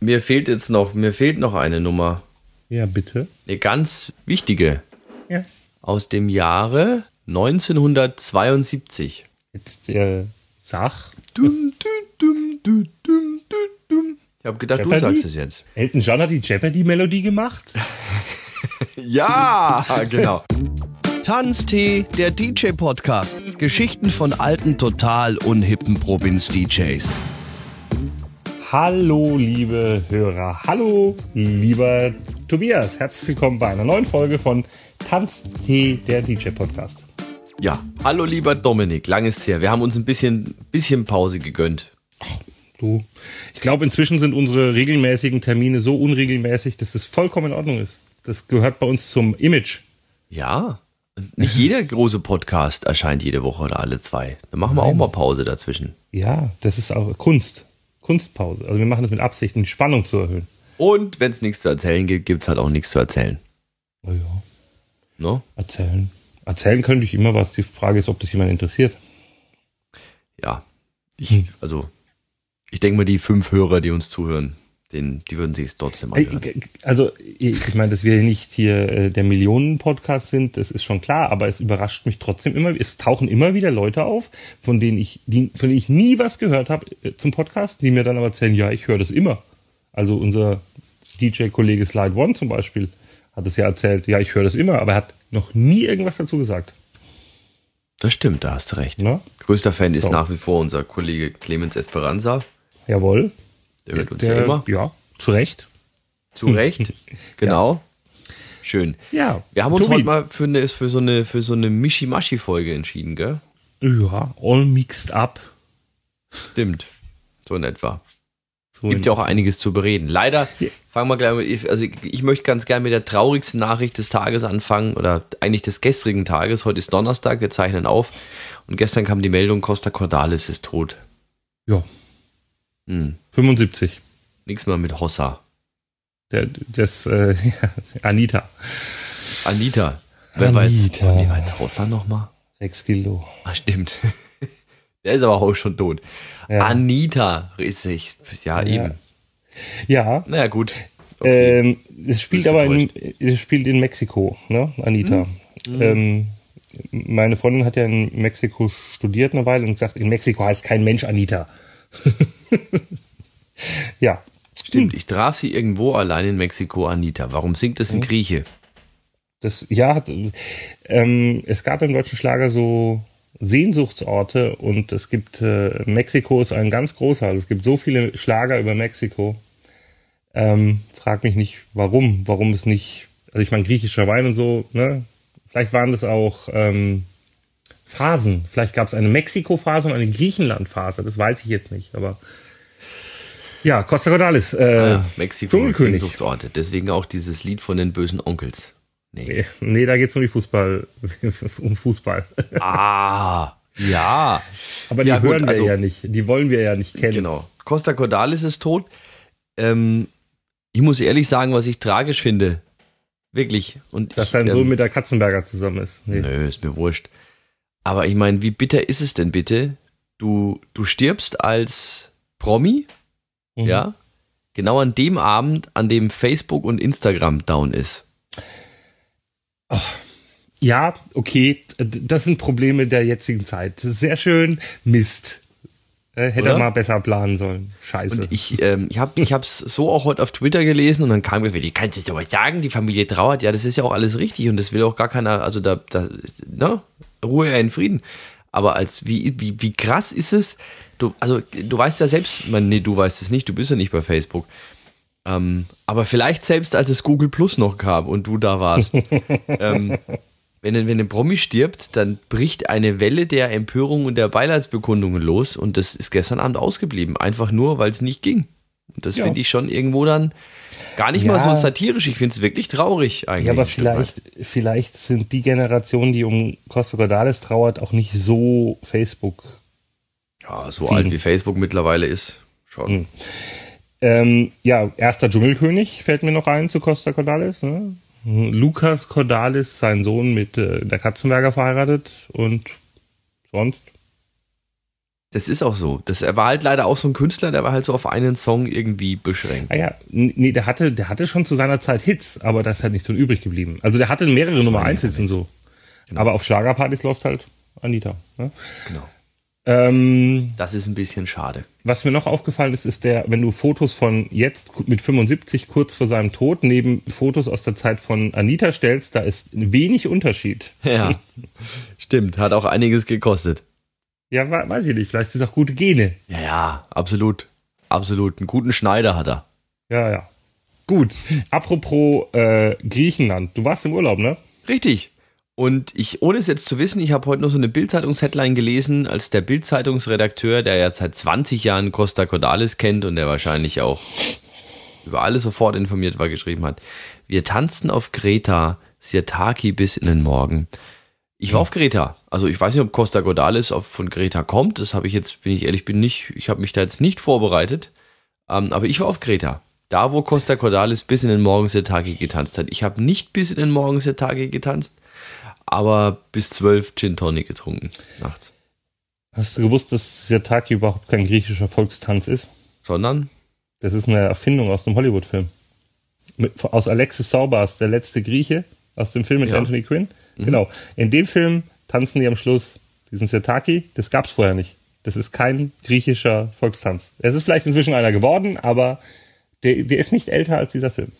Mir fehlt jetzt noch, mir fehlt noch eine Nummer. Ja, bitte. Eine ganz wichtige. Ja. Aus dem Jahre 1972. Jetzt äh, sag. Dum, dum, dum, dum, dum, dum, dum. Ich habe gedacht, Jeopardy? du sagst es jetzt. Elton John hat die Jeopardy-Melodie gemacht. Ja, genau. Tanztee, der DJ-Podcast. Geschichten von alten, total unhippen Provinz-DJs. Hallo, liebe Hörer. Hallo, lieber Tobias. Herzlich willkommen bei einer neuen Folge von Tanztee, der DJ-Podcast. Ja, hallo lieber Dominik, lang ist's her. Wir haben uns ein bisschen, bisschen Pause gegönnt. Du, ich glaube, inzwischen sind unsere regelmäßigen Termine so unregelmäßig, dass das vollkommen in Ordnung ist. Das gehört bei uns zum Image. Ja, nicht jeder große Podcast erscheint jede Woche oder alle zwei. Dann machen wir auch mal Pause dazwischen. Ja, das ist auch Kunst. Kunstpause. Also wir machen das mit Absicht, um die Spannung zu erhöhen. Und wenn es nichts zu erzählen gibt, gibt es halt auch nichts zu erzählen. Oh ja, No? erzählen. Erzählen könnte ich immer was. Die Frage ist, ob das jemand interessiert. Ja, ich, also, ich denke mal, die fünf Hörer, die uns zuhören, den, die würden sich es trotzdem anhören. Also, ich meine, dass wir nicht hier äh, der Millionen-Podcast sind, das ist schon klar, aber es überrascht mich trotzdem immer. Es tauchen immer wieder Leute auf, von denen ich, die, von denen ich nie was gehört habe äh, zum Podcast, die mir dann aber erzählen, ja, ich höre das immer. Also unser DJ-Kollege Slide One zum Beispiel hat es ja erzählt, ja, ich höre das immer, aber er hat noch nie irgendwas dazu gesagt. Das stimmt, da hast du recht. Ne? Größter Fan ist So. nach wie vor unser Kollege Clemens Esperanza. Jawohl. Der hört uns Der- ja immer. Ja, zu Recht. Zu Recht. Genau. Schön. Ja. Wir haben uns Tobi. heute mal für, eine, für so eine, für so eine Mischimaschi-Folge entschieden, gell? Ja, all mixed up. Stimmt. So in etwa. So Gibt ja auch einiges zu bereden. Leider, Ja. fangen wir gleich mit, also ich, ich möchte ganz gerne mit der traurigsten Nachricht des Tages anfangen oder eigentlich des gestrigen Tages. Heute ist Donnerstag, wir zeichnen auf und gestern kam die Meldung, Costa Cordalis ist tot. Ja, Hm. 75. Nichts mehr mit Hossa. Der, das, äh, Anita. Anita. Wer weiß, Anita. wie heißt Hossa nochmal? 6 Kilo. Ah, stimmt. Der ist aber auch schon tot. Ja. Anita ich. Ja, Ja. eben. Ja, Naja, gut. Okay. ähm, es spielt aber in, es spielt in Mexiko, ne, Anita. Hm. Ähm, meine Freundin hat ja in Mexiko studiert eine Weile und gesagt, in Mexiko heißt kein Mensch Anita. ja, Stimmt, ich traf sie irgendwo allein in Mexiko, Anita. Warum singt das Hm. in Grieche? das, ja, hat, ähm, es gab im deutschen Schlager so Sehnsuchtsorte und es gibt, äh, Mexiko ist ein ganz großer, also es gibt so viele Schlager über Mexiko. Ähm, frag mich nicht, warum, warum es nicht, also ich meine, griechischer Wein und so, ne? Vielleicht waren das auch ähm, Phasen. Vielleicht gab es eine Mexiko-Phase und eine Griechenland-Phase, das weiß ich jetzt nicht, aber ja, Costa Cordalis, äh, Ja, Mexiko Dschungelkönig. Sehnsuchtsorte. Deswegen auch dieses Lied von den bösen Onkels. Nee. Nee, nee, da geht's um die Fußball, um Fußball. Ah, ja. Aber die Ja, gut, hören wir also- ja nicht. Die wollen wir ja nicht kennen. Genau. Costa Cordalis ist tot. Ähm, ich muss ehrlich sagen, was ich tragisch finde. Wirklich. Und Dass ich, sein ähm, Sohn mit der Katzenberger zusammen ist. Nee. Nö, ist mir wurscht. Aber ich meine, wie bitter ist es denn bitte? Du, du stirbst als Promi, Mhm. ja, genau an dem Abend, an dem Facebook und Instagram down ist. Ja, okay. Das sind Probleme der jetzigen Zeit. Sehr schön. Mist. Äh, hätte Oder? er mal besser planen sollen. Scheiße. Und ich, ähm, ich habe es so auch heute auf Twitter gelesen und dann kam mir, wie kannst du das was sagen? Die Familie trauert. Ja, das ist ja auch alles richtig und das will auch gar keiner, also da, da ne? Ruhe in Frieden. Aber als wie, wie, wie krass ist es? Du, also, du weißt ja selbst, meine, nee, du weißt es nicht, du bist ja nicht bei Facebook. Ähm, aber vielleicht selbst, als es Google Plus noch gab und du da warst. ähm, wenn, ein- wenn ein Promi stirbt, dann bricht eine Welle der Empörung und der Beileidsbekundungen los und das ist gestern Abend ausgeblieben. Einfach nur, weil es nicht ging. Und das Ja. finde ich schon irgendwo dann gar nicht mal Ja. so satirisch. Ich finde es wirklich traurig eigentlich. ja, aber vielleicht, vielleicht sind die Generationen, die um Costa Cordalis trauert, auch nicht so Facebook. Ja, so Vielen. alt wie Facebook mittlerweile ist. Schon. Hm. Ähm, ja, erster Dschungelkönig fällt mir noch ein zu Costa Cordalis. Ne? Lukas Cordalis, sein Sohn mit äh, der Katzenberger verheiratet und sonst Das ist auch so. Das, er war halt leider auch so ein Künstler, der war halt so auf einen Song irgendwie beschränkt. Ah ja, nee, der hatte, der hatte schon zu seiner Zeit Hits, aber das ist halt nicht so übrig geblieben. Also der hatte mehrere Nummer 1 Hits und so. Genau. Aber auf Schlagerpartys läuft halt Anita. Ne? Genau. Ähm, das ist ein bisschen schade. Was mir noch aufgefallen ist, ist der, wenn du Fotos von jetzt mit 75 kurz vor seinem Tod neben Fotos aus der Zeit von Anita stellst, da ist wenig Unterschied. Ja, stimmt. Hat auch einiges gekostet. Ja, weiß ich nicht. Vielleicht ist es auch gute Gene. Ja, ja, absolut. Absolut. Einen guten Schneider hat er. Ja, ja. Gut. Apropos äh, Griechenland. Du warst im Urlaub, ne? Richtig. Und ich, ohne es jetzt zu wissen, ich habe heute noch so eine Bild-Zeitungs-Headline gelesen, als der Bild-Zeitungsredakteur, der ja seit 20 Jahren Costa Cordalis kennt und der wahrscheinlich auch über alles sofort informiert war, geschrieben hat. Wir tanzten auf Kreta, Sirtaki bis in den Morgen. Ich war auf Kreta. Also ich weiß nicht, ob Costa Cordalis von Kreta kommt. Das habe ich jetzt, wenn ich ehrlich bin, nicht, ich habe mich da jetzt nicht vorbereitet. Ähm, aber ich war auf Kreta. Da, wo Costa Cordalis bis in den Morgen Sirtaki getanzt hat. Ich habe nicht bis in den Morgen Sirtaki getanzt aber bis zwölf Gin Tonic getrunken nachts. Hast du gewusst, dass Sirtaki überhaupt kein griechischer Volkstanz ist? Sondern? Das ist eine Erfindung aus einem Hollywood-Film. Aus Alexis Saubas, der letzte Grieche, aus dem Film mit ja. Anthony Quinn. Mhm. Genau. In dem Film tanzen die am Schluss diesen Sirtaki. Das gab es vorher nicht. Das ist kein griechischer Volkstanz. Es ist vielleicht inzwischen einer geworden, aber der, der ist nicht älter als dieser Film.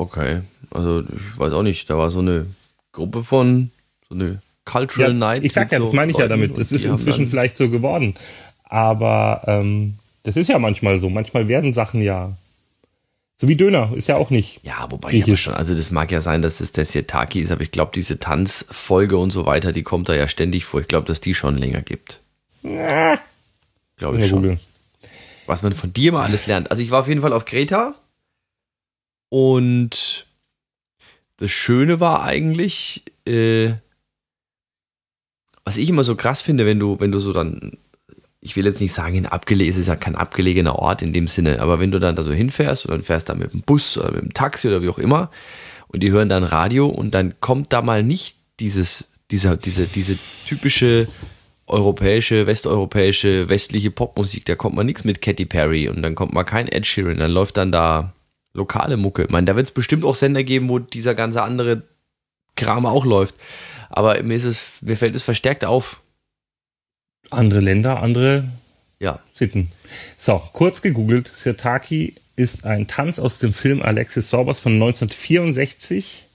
Okay. Also ich weiß auch nicht, da war so eine Gruppe von, so eine Cultural ja, Night. Ich sag ja, so das meine ich ja damit. Das ist inzwischen vielleicht so geworden. Aber ähm, das ist ja manchmal so. Manchmal werden Sachen ja. So wie Döner, ist ja auch nicht. Ja, wobei ich aber schon, also das mag ja sein, dass es der Sirtaki ist, aber ich glaube, diese Tanzfolge und so weiter, die kommt da ja ständig vor. Ich glaube, dass die schon länger gibt. Ja. Glaube ich schon. Google. Was man von dir mal alles lernt. Also ich war auf jeden Fall auf Kreta und das Schöne war eigentlich, äh, was ich immer so krass finde, wenn du, wenn du so dann, ich will jetzt nicht sagen, in es ist ja kein abgelegener Ort in dem Sinne, aber wenn du dann da so hinfährst und dann fährst da mit dem Bus oder mit dem Taxi oder wie auch immer und die hören dann Radio und dann kommt da mal nicht dieses, dieser, diese, diese typische europäische, westeuropäische, westliche Popmusik, da kommt mal nichts mit Katy Perry und dann kommt mal kein Ed Sheeran, dann läuft dann da lokale Mucke. Ich meine, da wird es bestimmt auch Sender geben, wo dieser ganze andere Kram auch läuft. Aber mir, ist es, mir fällt es verstärkt auf. Andere Länder, andere ja. Sitten. So, kurz gegoogelt. Sirtaki ist ein Tanz aus dem Film Alexis Sorbas von 1964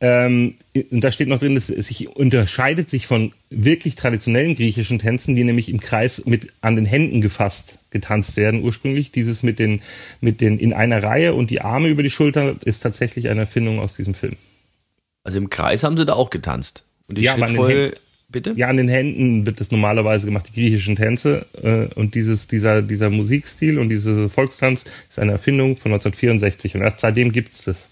ähm, und da steht noch drin, dass es sich unterscheidet sich von wirklich traditionellen griechischen Tänzen, die nämlich im Kreis mit an den Händen gefasst getanzt werden ursprünglich. Dieses mit den, mit den in einer Reihe und die Arme über die Schulter ist tatsächlich eine Erfindung aus diesem Film. Also im Kreis haben sie da auch getanzt. Und die ja, Schrittfolge, bitte? Ja, an den Händen wird das normalerweise gemacht, die griechischen Tänze. Äh, und dieses, dieser, dieser Musikstil und dieser Volkstanz ist eine Erfindung von 1964. Und erst seitdem gibt es das.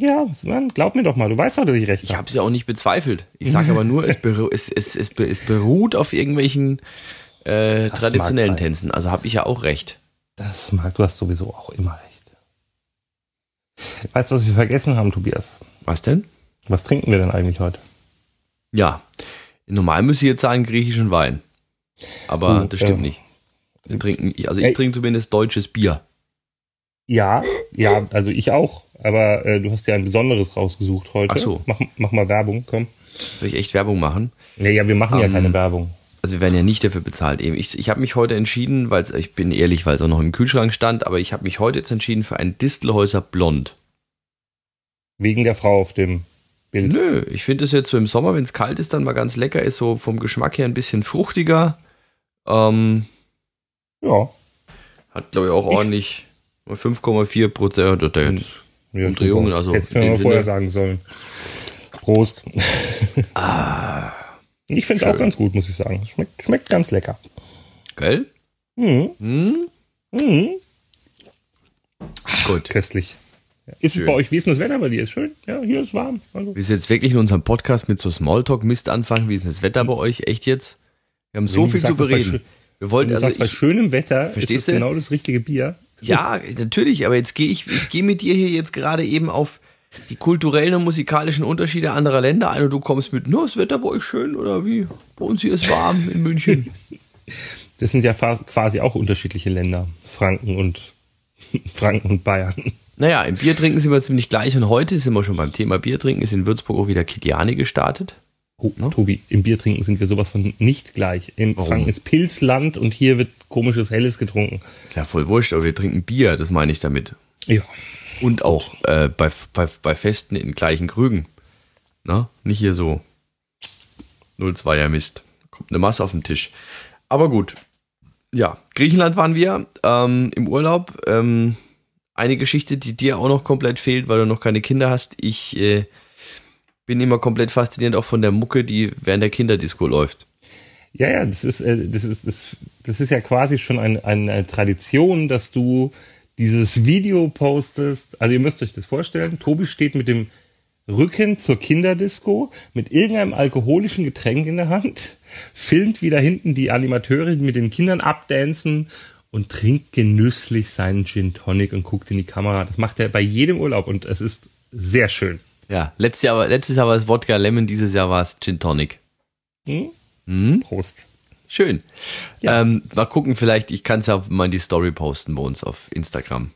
Ja, Mann, glaub mir doch mal, du weißt doch, dass ich recht habe. Ich habe es ja auch nicht bezweifelt. Ich sage aber nur, es, beru es, es, es, es, beruht auf irgendwelchen äh, traditionellen Tänzen. Also habe ich ja auch recht. Das mag, du hast sowieso auch immer recht. Weißt du, was wir vergessen haben, Tobias? Was denn? Was trinken wir denn eigentlich heute? Ja, normal müsste ich jetzt sagen griechischen Wein. Aber uh, das stimmt äh, nicht. Wir trinken, also ich trinke zumindest deutsches Bier. Ja, ja, also ich auch. Aber äh, du hast ja ein besonderes rausgesucht heute. Ach so. Mach, mach mal Werbung, komm. Soll ich echt Werbung machen? Nee, ja, wir machen um, ja ähm, keine Werbung. Also wir werden ja nicht dafür bezahlt. Eben. Ich, ich habe mich heute entschieden, weil ich bin ehrlich, weil es auch noch im Kühlschrank stand, aber ich habe mich heute jetzt entschieden für ein Distelhäuser Blond. Wegen der Frau auf dem Bild? Nö, ich finde es jetzt so im Sommer, wenn es kalt ist, dann mal ganz lecker ist, so vom Geschmack her ein bisschen fruchtiger. Ähm, ja. Hat, glaube ich, auch ordentlich 5,4 Prozent. Ja, Umdrehungen, also. Hättest du mir mal vorher sagen sollen. Prost. Ah, ich finde es auch ganz gut, muss ich sagen. Schmeckt, schmeckt ganz lecker. Gell? Mhm. Mhm. Mhm. Gut. Köstlich. Ist schön. es bei euch, wie ist denn das Wetter bei dir? Ist schön? Ja, hier ist warm. Also. Wir sind jetzt wirklich in unserem Podcast mit so Smalltalk-Mist anfangen. Wie ist denn das Wetter bei euch? Echt jetzt? Wir haben so viel zu bereden. Wir wollten, also sagst, bei schönem Wetter ist das genau das richtige Bier. Ja, natürlich, aber jetzt gehe ich, ich gehe mit dir hier jetzt gerade eben auf die kulturellen und musikalischen Unterschiede anderer Länder ein und du kommst mit, nur, das Wetter bei euch schön oder wie? Bei uns hier ist warm in München. Das sind ja quasi auch unterschiedliche Länder, Franken und Franken und Bayern. Naja, im Biertrinken sind wir ziemlich gleich und heute sind wir schon beim Thema Biertrinken, ist in Würzburg auch wieder Kiliani gestartet. Oh, ne? Tobi, im Biertrinken sind wir sowas von nicht gleich. In Warum? Franken ist Pilzland und hier wird komisches Helles getrunken. Ist ja voll wurscht, aber wir trinken Bier, das meine ich damit. Ja. Und auch äh, bei, bei, bei Festen in gleichen Krügen. Na? Nicht hier so 0,2er Mist. Kommt eine Masse auf den Tisch. Aber gut. Ja, Griechenland waren wir ähm, im Urlaub. Ähm, eine Geschichte, die dir auch noch komplett fehlt, weil du noch keine Kinder hast. Ich äh, bin immer komplett fasziniert auch von der Mucke, die während der Kinderdisco läuft. Ja, ja, das ist, äh, das ist, das, das ist ja quasi schon ein, eine Tradition, dass du dieses Video postest. Also ihr müsst euch das vorstellen. Tobi steht mit dem Rücken zur Kinderdisco mit irgendeinem alkoholischen Getränk in der Hand, filmt wieder hinten die Animateure, mit den Kindern abdancen und trinkt genüsslich seinen Gin Tonic und guckt in die Kamera. Das macht er bei jedem Urlaub und es ist sehr schön. Ja, letztes Jahr, letztes Jahr war es Wodka Lemon, dieses Jahr war es Gin Tonic. Hm? Mhm. Prost. Schön. Ja. Ähm, mal gucken, vielleicht, ich kann es ja mal in die Story posten bei uns auf Instagram.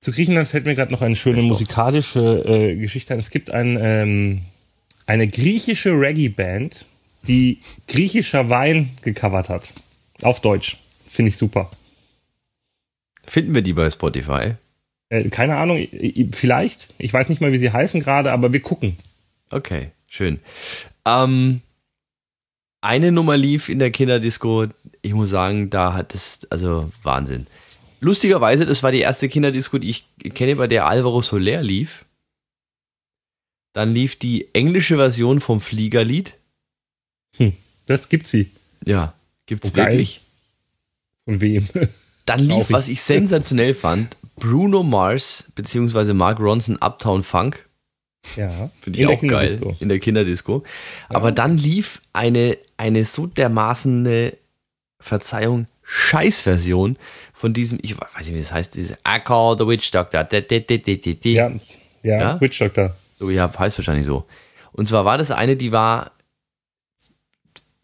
Zu Griechenland fällt mir gerade noch eine schöne musikalische äh, Geschichte ein. Es gibt ein, ähm, eine griechische Reggae-Band, die griechischer Wein gecovert hat. Auf Deutsch. Finde ich super. Finden wir die bei Spotify? Äh, keine Ahnung, vielleicht. Ich weiß nicht mal, wie sie heißen gerade, aber wir gucken. Okay, schön. Ähm, eine Nummer lief in der Kinderdisco. Ich muss sagen, da hat es, also Wahnsinn. Lustigerweise, das war die erste Kinderdisco, die ich kenne, bei der Alvaro Soler lief. Dann lief die englische Version vom Fliegerlied. Hm, das gibt sie. Ja, gibt's oh, wirklich. Von wem? Dann lief, was ich sensationell fand, Bruno Mars bzw. Mark Ronson Uptown Funk. Ja. Finde ich auch geil. In der Kinderdisco. Ja. Aber dann lief eine, eine so dermaßen Verzeihung Scheißversion von diesem, ich weiß nicht, wie das heißt, dieses I call the Witch Doctor. Ja, ja, ja, Witch Doctor. So, ja, heißt wahrscheinlich so. Und zwar war das eine, die war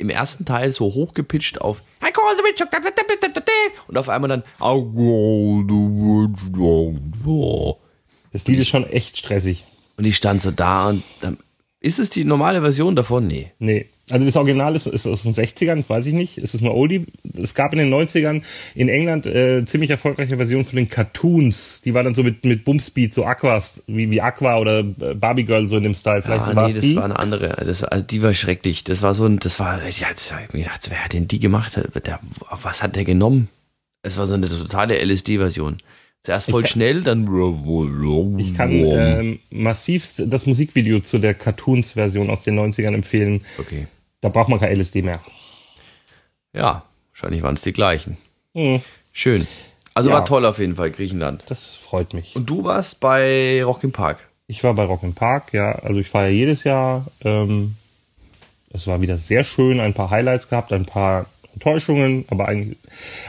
im ersten Teil so hochgepitcht auf I call the Witch Doctor. Und auf einmal dann. Das Lied ist schon echt stressig. Und ich stand so da und dann, ist es die normale Version davon? Nee. Nee. Also das Original ist, ist aus den 60ern, weiß ich nicht. Ist es eine Oldie? Es gab in den 90ern in England äh, ziemlich erfolgreiche Version von den Cartoons. Die war dann so mit, mit Bumspeed, so Aquas, wie, wie Aqua oder äh, Barbie Girl so in dem Style. Vielleicht ah, nee, das die? war eine andere. Das, also die war schrecklich. Das war so ein, das war, habe ich mir gedacht, wer hat denn die gemacht? Der, was hat der genommen? Es war so eine totale LSD-Version. Zuerst voll kann, schnell, dann. Ich kann ähm, massivst das Musikvideo zu der Cartoons-Version aus den 90ern empfehlen. Okay. Da braucht man kein LSD mehr. Ja, wahrscheinlich waren es die gleichen. Mhm. Schön. Also ja. war toll auf jeden Fall, Griechenland. Das freut mich. Und du warst bei Rock im Park? Ich war bei Rock im Park, ja. Also ich fahre ja jedes Jahr. Ähm, es war wieder sehr schön, ein paar Highlights gehabt, ein paar Enttäuschungen, aber eigentlich.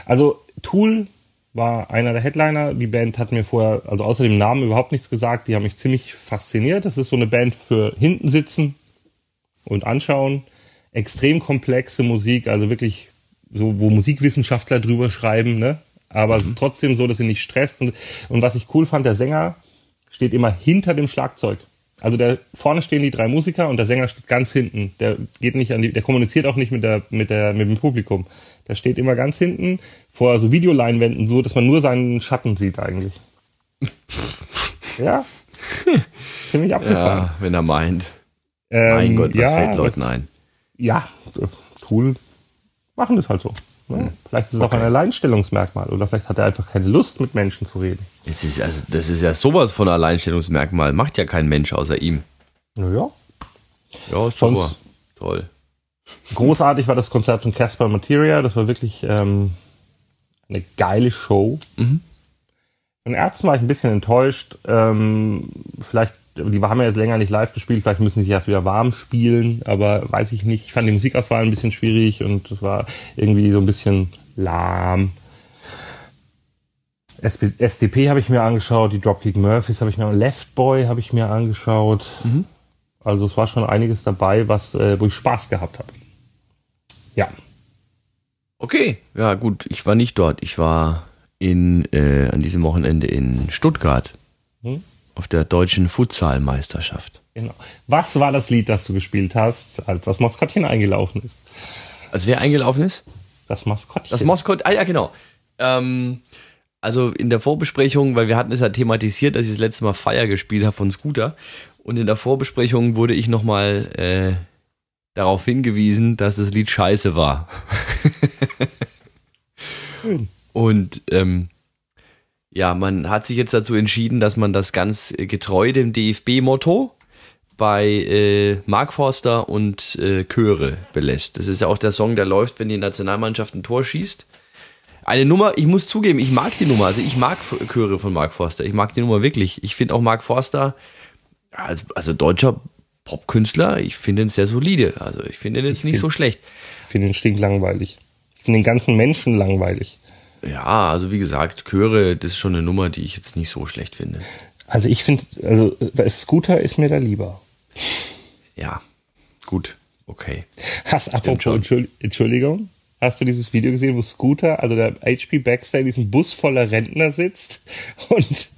Also Tool war einer der Headliner. Die Band hat mir vorher, also außer dem Namen überhaupt nichts gesagt. Die haben mich ziemlich fasziniert. Das ist so eine Band für hinten sitzen und anschauen. Extrem komplexe Musik, also wirklich so, wo Musikwissenschaftler drüber schreiben, ne? Aber mhm. trotzdem so, dass sie nicht stresst. Und, und was ich cool fand, der Sänger steht immer hinter dem Schlagzeug. Also der vorne stehen die drei Musiker und der Sänger steht ganz hinten. Der geht nicht an die, der kommuniziert auch nicht mit der mit der mit dem Publikum. Der steht immer ganz hinten vor so Videoleinwänden, so dass man nur seinen Schatten sieht eigentlich. ja. Ziemlich abgefahren. Ja, wenn er meint. Ähm, mein Gott, was ja, fällt Leuten ein? Ja, Tool machen das halt so. Hm. Vielleicht ist es okay. auch ein Alleinstellungsmerkmal oder vielleicht hat er einfach keine Lust, mit Menschen zu reden. Das ist, also, das ist ja sowas von Alleinstellungsmerkmal. Macht ja kein Mensch außer ihm. Naja. Ja, super. Toll. Großartig war das Konzert von Casper Materia. Das war wirklich ähm, eine geile Show. Mhm. Von Ärzten war ich ein bisschen enttäuscht. Ähm, vielleicht, die haben ja jetzt länger nicht live gespielt, vielleicht müssen sie erst wieder warm spielen, aber weiß ich nicht. Ich fand die Musikauswahl ein bisschen schwierig und es war irgendwie so ein bisschen lahm. SP, SDP habe ich mir angeschaut, die Dropkick Murphys habe ich mir Left Boy habe ich mir angeschaut. Mhm. Also es war schon einiges dabei, was, äh, wo ich Spaß gehabt habe. Ja. Okay, ja gut, ich war nicht dort. Ich war in, äh, an diesem Wochenende in Stuttgart hm? Auf der deutschen Futsalmeisterschaft. Genau. Was war das Lied, das du gespielt hast, als das Maskottchen eingelaufen ist? Als wer eingelaufen ist? Das Maskottchen. Das Maskottchen, ah ja, genau. Ähm, also in der Vorbesprechung, weil wir hatten es ja thematisiert, dass ich das letzte Mal Fire gespielt habe von Scooter. Und in der Vorbesprechung wurde ich nochmal äh, darauf hingewiesen, dass das Lied scheiße war. Und ähm, ja, man hat sich jetzt dazu entschieden, dass man das ganz getreu dem DFB-Motto bei äh, Mark Forster und äh, Chöre belässt. Das ist ja auch der Song, der läuft, wenn die Nationalmannschaft ein Tor schießt. Eine Nummer, ich muss zugeben, ich mag die Nummer. Also ich mag Chöre von Mark Forster. Ich mag die Nummer wirklich. Ich finde auch Mark Forster als also deutscher Popkünstler, ich finde ihn sehr solide. Also ich finde ihn jetzt ich nicht find, so schlecht. Ich finde ihn stinklangweilig. Ich finde den ganzen Menschen langweilig. Ja, also wie gesagt, Chöre, das ist schon eine Nummer, die ich jetzt nicht so schlecht finde. Also ich finde, also Scooter ist mir da lieber. Ja, gut, okay. Hast apropos, Entschuldigung, hast du dieses Video gesehen, wo Scooter, also der HP Baxter in diesem Bus voller Rentner sitzt und,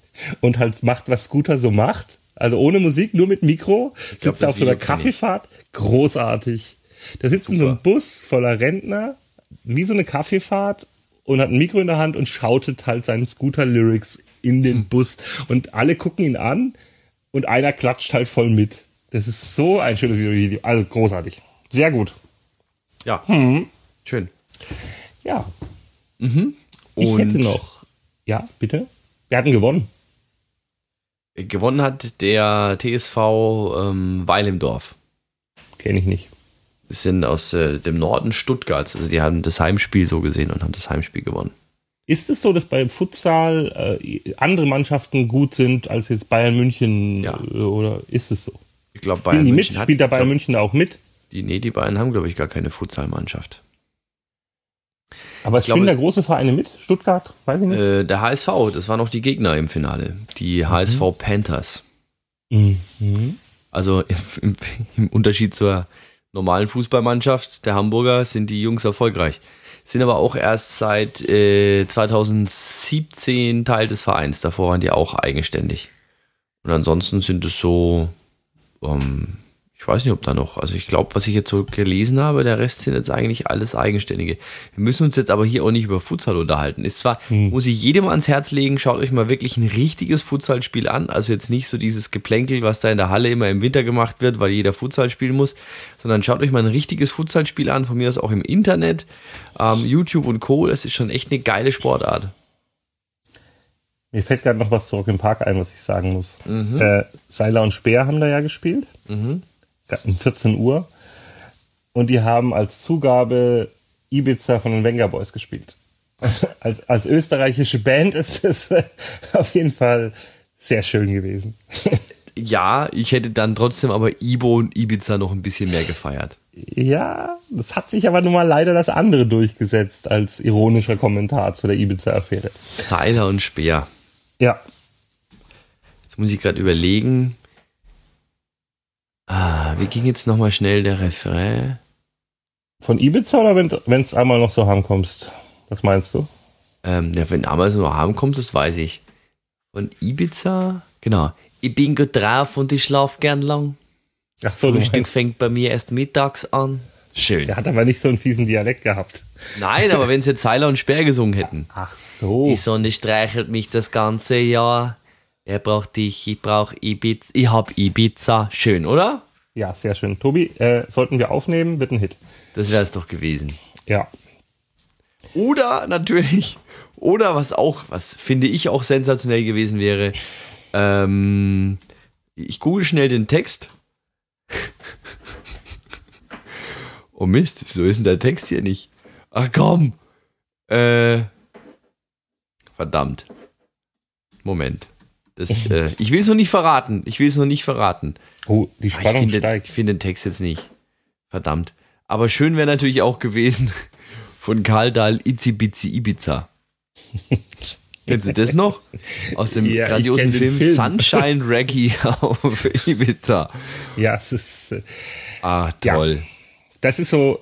und halt macht, was Scooter so macht? Also ohne Musik, nur mit Mikro, sitzt glaub, auf so einer Kaffeefahrt. Großartig. Da sitzt in so einem Bus voller Rentner, wie so eine Kaffeefahrt und hat ein Mikro in der Hand und schautet halt seinen Scooter-Lyrics in den hm. Bus. Und alle gucken ihn an und einer klatscht halt voll mit. Das ist so ein schönes Video. Also großartig. Sehr gut. Ja. Hm. Schön. Ja. Mhm. ich hätte noch. Ja, bitte. Wir hatten gewonnen. Gewonnen hat der TSV ähm, Weil im Dorf. Kenne ich nicht. Das sind aus äh, dem Norden Stuttgarts. Also die haben das Heimspiel so gesehen und haben das Heimspiel gewonnen. Ist es so, dass beim Futsal äh, andere Mannschaften gut sind als jetzt Bayern München? Ja. Äh, oder ist es so? Ich glaube, Bayern München mit? Spielt der Bayern glaub, München da auch mit? Die, nee, die Bayern haben, glaube ich, gar keine Futsalmannschaft. Aber es spielen da große Vereine mit? Stuttgart? Weiß ich nicht. Äh, der HSV, das waren auch die Gegner im Finale. Die mhm. HSV Panthers. Mhm. Also im, im, Unterschied zur normalen Fußballmannschaft der Hamburger sind die Jungs erfolgreich. Sind aber auch erst seit äh, 2017 Teil des Vereins. Davor waren die auch eigenständig. Und ansonsten sind es so ähm, ich weiß nicht, ob da noch, also ich glaube, was ich jetzt so gelesen habe, der Rest sind jetzt eigentlich alles Eigenständige. Wir müssen uns jetzt aber hier auch nicht über Futsal unterhalten. Ist zwar, hm. muss ich jedem ans Herz legen, schaut euch mal wirklich ein richtiges Futsalspiel an. Also jetzt nicht so dieses Geplänkel, was da in der Halle immer im Winter gemacht wird, weil jeder Futsal spielen muss, sondern schaut euch mal ein richtiges Futsalspiel an, von mir aus auch im Internet, ähm, YouTube und Co. Das ist schon echt eine geile Sportart. Mir fällt gerade noch was zurück im Park ein, was ich sagen muss. Mhm. Äh, Seiler und Speer haben da ja gespielt. Mhm um 14 Uhr. Und die haben als Zugabe Ibiza von den Wenger Boys gespielt. als, als österreichische Band ist es auf jeden Fall sehr schön gewesen. ja, ich hätte dann trotzdem aber Ibo und Ibiza noch ein bisschen mehr gefeiert. Ja, das hat sich aber nun mal leider das andere durchgesetzt als ironischer Kommentar zu der Ibiza-Affäre. Seiler und Speer. Ja. Jetzt muss ich gerade überlegen, Ah, wie ging jetzt nochmal schnell der Refrain? Von Ibiza oder wenn es einmal noch so heimkommst? Was meinst du? Ähm, ja, wenn einmal so heimkommst, das weiß ich. Von Ibiza? Genau. Ich bin gut drauf und ich schlaf gern lang. Ach so, Frühstück fängt bei mir erst mittags an. Schön. Der hat aber nicht so einen fiesen Dialekt gehabt. Nein, aber wenn sie jetzt Seiler und Sperr gesungen hätten. Ach so. Die Sonne streichelt mich das ganze Jahr. Er braucht dich, ich brauche Ibiza. Ich hab Ibiza. Schön, oder? Ja, sehr schön. Tobi, äh, sollten wir aufnehmen, wird ein Hit. Das wäre es doch gewesen. Ja. Oder natürlich, oder was auch, was finde ich auch sensationell gewesen wäre, ähm, ich google schnell den Text. oh Mist, so ist denn der Text hier nicht? Ach komm. Äh, verdammt. Moment. Das, äh, ich will es noch nicht verraten. Ich will es noch nicht verraten. Oh, die Spannung ich finde, steigt. Ich finde den Text jetzt nicht. Verdammt. Aber schön wäre natürlich auch gewesen von Karl Dahl Itzi Bitzi Ibiza. Kennst du das noch? Aus dem ja, grandiosen Film, Film, Sunshine Reggae auf Ibiza. Ja, es ist. Äh, ah, toll. Ja, das ist so.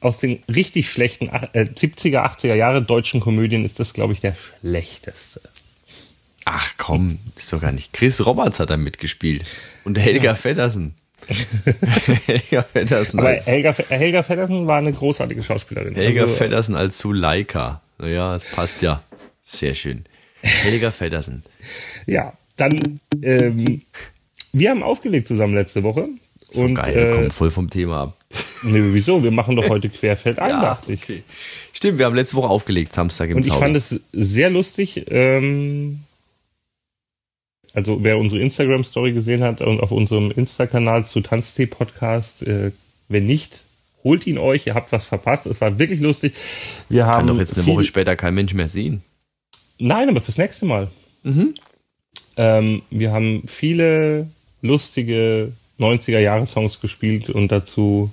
Aus den richtig schlechten äh, 70er, 80er Jahre deutschen Komödien ist das, glaube ich, der schlechteste. Ach komm, ist doch gar nicht. Chris Roberts hat da mitgespielt. Und Helga ja. Feddersen. Helga Feddersen. Aber Helga, Helga Feddersen war eine großartige Schauspielerin. Helga also, Feddersen als Suleika. Naja, es passt ja. Sehr schön. Helga Feddersen. ja, dann, ähm, wir haben aufgelegt zusammen letzte Woche. So und, geil, wir äh, kommen voll vom Thema ab. Nee, wieso? Wir machen doch heute Querfeld ein, ja, dachte ich. Okay. Stimmt, wir haben letzte Woche aufgelegt, Samstag im Und ich Zauber. fand es sehr lustig. Ähm, also wer unsere Instagram-Story gesehen hat und auf unserem Insta-Kanal zu Tanztee-Podcast, äh, wenn nicht, holt ihn euch, ihr habt was verpasst. Es war wirklich lustig. Wir haben Kann doch jetzt eine Woche später kein Mensch mehr sehen. Nein, aber fürs nächste Mal. Mhm. Ähm, wir haben viele lustige 90er-Jahre-Songs gespielt und dazu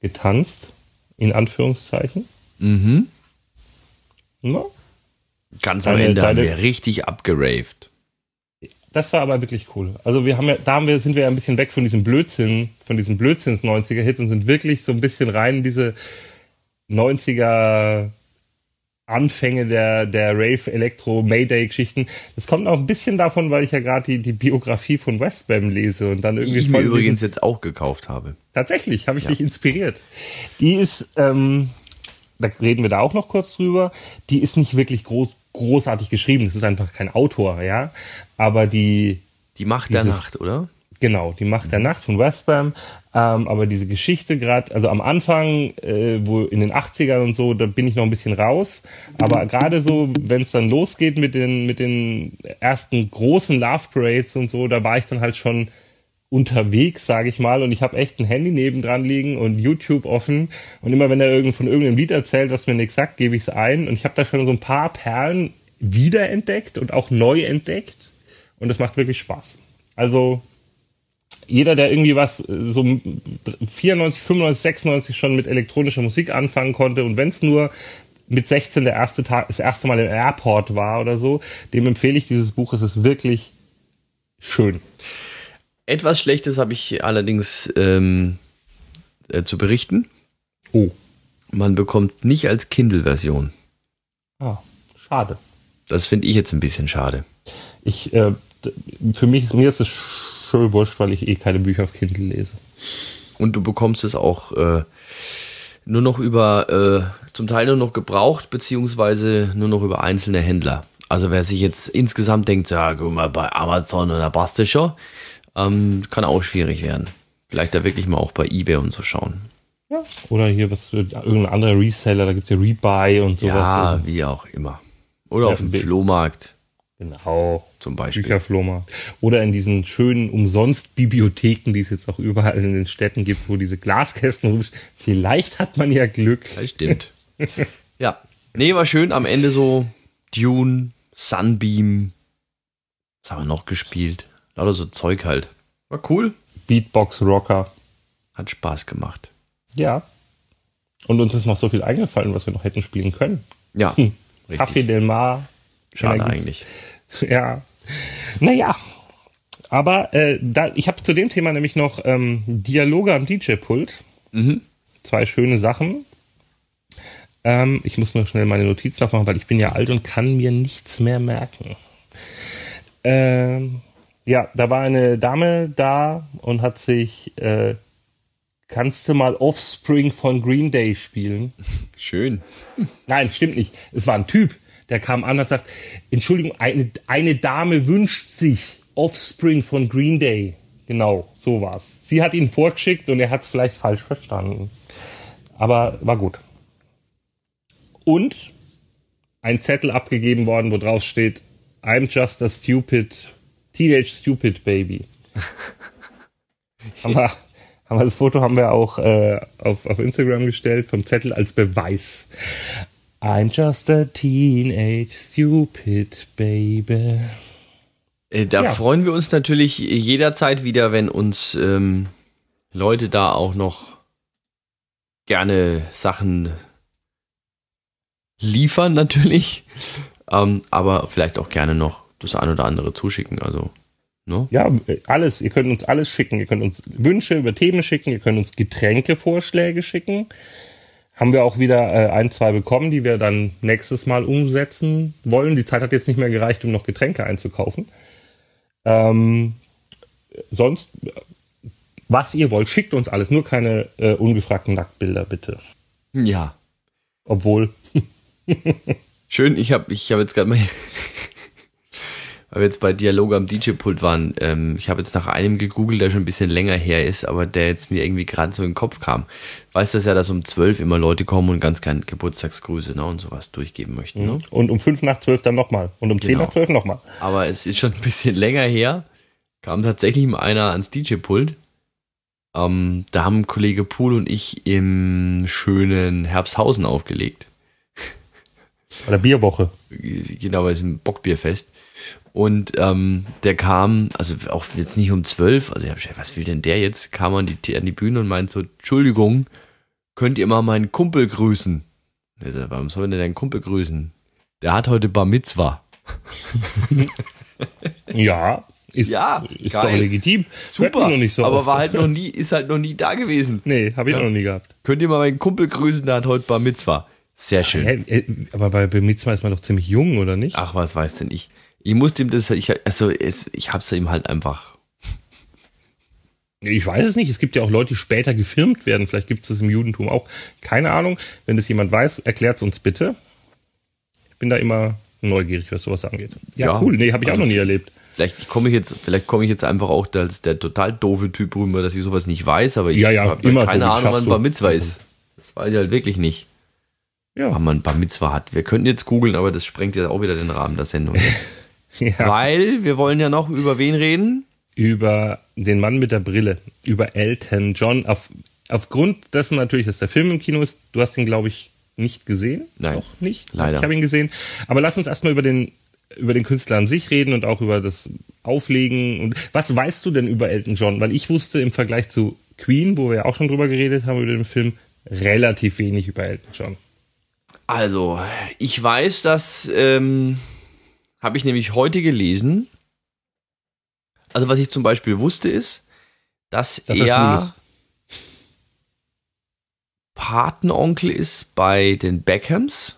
getanzt, in Anführungszeichen. Mhm. Na? Ganz am Ende deine, haben wir richtig abgeraved. Das war aber wirklich cool. Also wir haben ja, da haben wir, sind wir ja ein bisschen weg von diesem Blödsinn, von diesem Blödsinns 90er Hit und sind wirklich so ein bisschen rein in diese 90er Anfänge der, der Rave Elektro Mayday Geschichten. Das kommt auch ein bisschen davon, weil ich ja gerade die, die Biografie von Westbam lese und dann irgendwie. Die ich mir übrigens jetzt auch gekauft habe. Tatsächlich, habe ich ja. dich inspiriert. Die ist, ähm, da reden wir da auch noch kurz drüber, die ist nicht wirklich groß, großartig geschrieben. Das ist einfach kein Autor, ja. Aber die. Die Macht dieses, der Nacht, oder? Genau, die Macht der Nacht von Westbam. Ähm, aber diese Geschichte gerade, also am Anfang, äh, wo in den 80ern und so, da bin ich noch ein bisschen raus. Aber gerade so, wenn es dann losgeht mit den, mit den ersten großen Love Parades und so, da war ich dann halt schon unterwegs, sage ich mal, und ich habe echt ein Handy nebendran liegen und YouTube offen und immer wenn er irgend von irgendeinem Lied erzählt, was mir nichts sagt, gebe ich es ein und ich habe da schon so ein paar Perlen wiederentdeckt und auch neu entdeckt und das macht wirklich Spaß. Also jeder, der irgendwie was äh, so 94, 95, 96 schon mit elektronischer Musik anfangen konnte und wenn es nur mit 16 der erste Tag, das erste Mal im Airport war oder so, dem empfehle ich dieses Buch. Es ist wirklich schön. Etwas Schlechtes habe ich allerdings ähm, äh, zu berichten. Oh. Man bekommt es nicht als Kindle-Version. Ah, schade. Das finde ich jetzt ein bisschen schade. Ich, äh, für mich, mir ist es schön wurscht, weil ich eh keine Bücher auf Kindle lese. Und du bekommst es auch äh, nur noch über, äh, zum Teil nur noch gebraucht, beziehungsweise nur noch über einzelne Händler. Also wer sich jetzt insgesamt denkt, ja, guck mal, bei Amazon oder passt schon, ähm, kann auch schwierig werden. Vielleicht da wirklich mal auch bei Ebay und so schauen. Ja. Oder hier was, irgendein anderer Reseller, da gibt es ja Rebuy und sowas. Ja, wie auch immer. Oder ja, auf dem Flohmarkt. Genau. Zum Beispiel. Bücherflohmarkt. Oder in diesen schönen Umsonst-Bibliotheken, die es jetzt auch überall in den Städten gibt, wo diese Glaskästen rum Vielleicht hat man ja Glück. Das stimmt. ja. Nee, war schön. Am Ende so Dune, Sunbeam. Was haben wir noch gespielt? Lauter so Zeug halt. War cool. Beatbox Rocker. Hat Spaß gemacht. Ja. Und uns ist noch so viel eingefallen, was wir noch hätten spielen können. Ja. Hm. Café Del Mar. Schade eigentlich. Ja. Naja. Aber äh, da, ich habe zu dem Thema nämlich noch ähm, Dialoge am DJ-Pult. Mhm. Zwei schöne Sachen. Ähm, ich muss nur schnell meine Notizen aufmachen, weil ich bin ja alt und kann mir nichts mehr merken. Ähm, ja, da war eine Dame da und hat sich, äh, kannst du mal Offspring von Green Day spielen? Schön. Nein, stimmt nicht. Es war ein Typ der kam an und sagt, Entschuldigung, eine, eine Dame wünscht sich Offspring von Green Day. Genau, so war's. Sie hat ihn vorgeschickt und er hat es vielleicht falsch verstanden. Aber war gut. Und ein Zettel abgegeben worden, wo drauf steht, I'm just a stupid, teenage stupid baby. haben, wir, haben wir das Foto haben wir auch äh, auf, auf Instagram gestellt vom Zettel als Beweis. I'm just a teenage stupid baby. Äh, da ja. freuen wir uns natürlich jederzeit wieder, wenn uns ähm, Leute da auch noch gerne Sachen liefern, natürlich. Ähm, aber vielleicht auch gerne noch das ein oder andere zuschicken. Also, ne? Ja, alles. Ihr könnt uns alles schicken. Ihr könnt uns Wünsche über Themen schicken. Ihr könnt uns Getränkevorschläge schicken. Haben wir auch wieder äh, ein, zwei bekommen, die wir dann nächstes Mal umsetzen wollen. Die Zeit hat jetzt nicht mehr gereicht, um noch Getränke einzukaufen. Ähm, sonst, was ihr wollt, schickt uns alles. Nur keine äh, ungefragten Nacktbilder, bitte. Ja. Obwohl. Schön, ich habe ich hab jetzt gerade mal, weil wir jetzt bei Dialog am DJ-Pult waren, ähm, ich habe jetzt nach einem gegoogelt, der schon ein bisschen länger her ist, aber der jetzt mir irgendwie gerade so in den Kopf kam. Weißt du ja, dass um 12 immer Leute kommen und ganz gerne Geburtstagsgrüße ne, und sowas durchgeben möchten. Ne? Und um 5 nach 12 dann nochmal. Und um 10 Genau. nach 12 nochmal. Aber es ist schon ein bisschen länger her, kam tatsächlich mal einer ans DJ-Pult. Ähm, da haben Kollege Pool und ich im schönen Herbsthausen aufgelegt. Oder Bierwoche. genau bei diesem Bockbierfest. Und ähm, der kam, also auch jetzt nicht um zwölf, also ich habe gedacht, was will denn der jetzt? Kam an die, an die Bühne und meint so, Entschuldigung, könnt ihr mal meinen Kumpel grüßen? Er sagt, warum soll denn dein Kumpel grüßen? Der hat heute Bar Mitzwa. Ja, ist, Ja, ist geil. doch legitim. Super, noch nicht so aber oft. war halt noch nie, ist halt noch nie da gewesen. Nee, habe ich auch noch nie gehabt. Könnt ihr mal meinen Kumpel grüßen, der hat heute Bar Mitzwa. Sehr schön. Hä, äh, aber bei bei Mitzvah ist man doch ziemlich jung, oder nicht? Ach, was weiß denn ich? Ich musste ihm das, ich, also es, ich hab's ihm halt einfach Ich weiß es nicht. Es gibt ja auch Leute, die später gefilmt werden. Vielleicht gibt es das im Judentum auch. Keine Ahnung. Wenn das jemand weiß, erklärt es uns bitte. Ich bin da immer neugierig, was sowas angeht. Ja, Ja, cool. Nee, habe ich also auch noch nie erlebt. Vielleicht komme ich jetzt, vielleicht komme ich jetzt einfach auch als der total doofe Typ rüber, dass ich sowas nicht weiß, aber ich Ja, ja, habe immer keine Ahnung, wann. Bar Mitzwa ist. Das weiß ich halt wirklich nicht. Ja. Wann man Bar Mitzwa hat. Wir könnten jetzt googeln, aber das sprengt ja auch wieder den Rahmen der Sendung. ja. Weil wir wollen ja noch über wen reden? Über den Mann mit der Brille. Über Elton John. Auf, aufgrund dessen natürlich, dass der Film im Kino ist. Du hast ihn, glaube ich, nicht gesehen. Nein, Noch nicht. leider. Ich habe ihn gesehen. Aber lass uns erstmal über den, über den Künstler an sich reden und auch über das Auflegen. Und was weißt du denn über Elton John? Weil ich wusste im Vergleich zu Queen, wo wir ja auch schon drüber geredet haben, über den Film, relativ wenig über Elton John. Also, ich weiß, dass, ähm, habe ich nämlich heute gelesen. Also, was ich zum Beispiel wusste, ist, dass, Dass er. Patenonkel ist bei den Beckhams.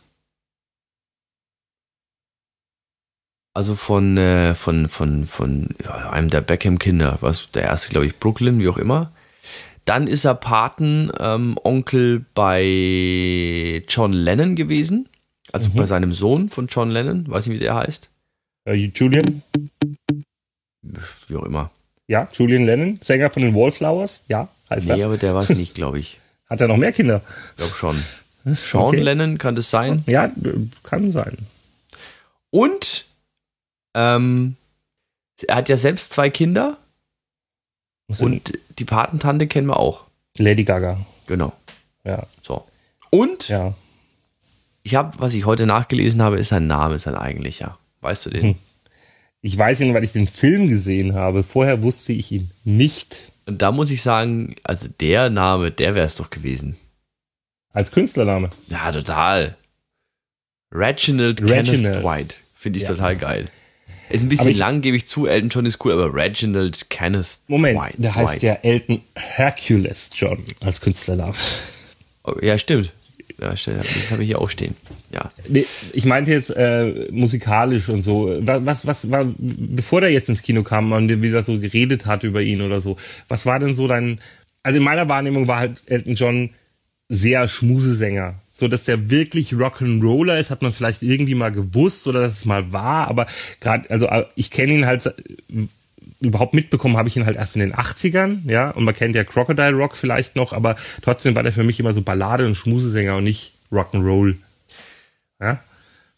Also von, äh, von, von, von ja, einem der Beckham-Kinder, was der erste, glaube ich, Brooklyn, wie auch immer. Dann ist er Patenonkel bei John Lennon gewesen. Also bei seinem Sohn von John Lennon, weiß nicht, wie der heißt. Äh, Julian? Wie auch immer. Ja, Julian Lennon, Sänger von den Wallflowers. Ja, heißt Nee, er. aber der war es nicht, glaube ich. Hat er noch mehr Kinder? Ich glaube schon. Sean Okay. Lennon kann das sein. Ja, kann sein. Und ähm, er hat ja selbst zwei Kinder und die Patentante kennen wir auch. Lady Gaga. Genau. Ja, So. Und ja. ich habe, was ich heute nachgelesen habe, ist sein Name, sein eigentlicher. Weißt du den? Hm. Ich weiß ihn, weil ich den Film gesehen habe. Vorher wusste ich ihn nicht. Und da muss ich sagen, also der Name, der wäre es doch gewesen. Als Künstlername. Ja, total. Reginald, Reginald. Kenneth White. Finde ich Ja. total geil. Ist ein bisschen ich- lang, gebe ich zu. Elton John ist cool, aber Reginald Kenneth Moment, White. der heißt White. ja Elton Hercules John als Künstlername. Oh, ja, stimmt. Das habe ich hier auch stehen. Ja. Nee, ich meinte jetzt äh, musikalisch und so. Was, was, war, bevor der jetzt ins Kino kam und wieder so geredet hat über ihn oder so, was war denn so dein, also in meiner Wahrnehmung war halt Elton John sehr Schmusesänger. So, dass der wirklich Rock'n'Roller ist, hat man vielleicht irgendwie mal gewusst oder dass es mal war, aber gerade, also äh, ich kenne ihn halt, überhaupt mitbekommen habe ich ihn halt erst in den 80ern, ja, und man kennt ja Crocodile Rock vielleicht noch, aber trotzdem war der für mich immer so Ballade und Schmusesänger und nicht Rock'n'Roll. Ja?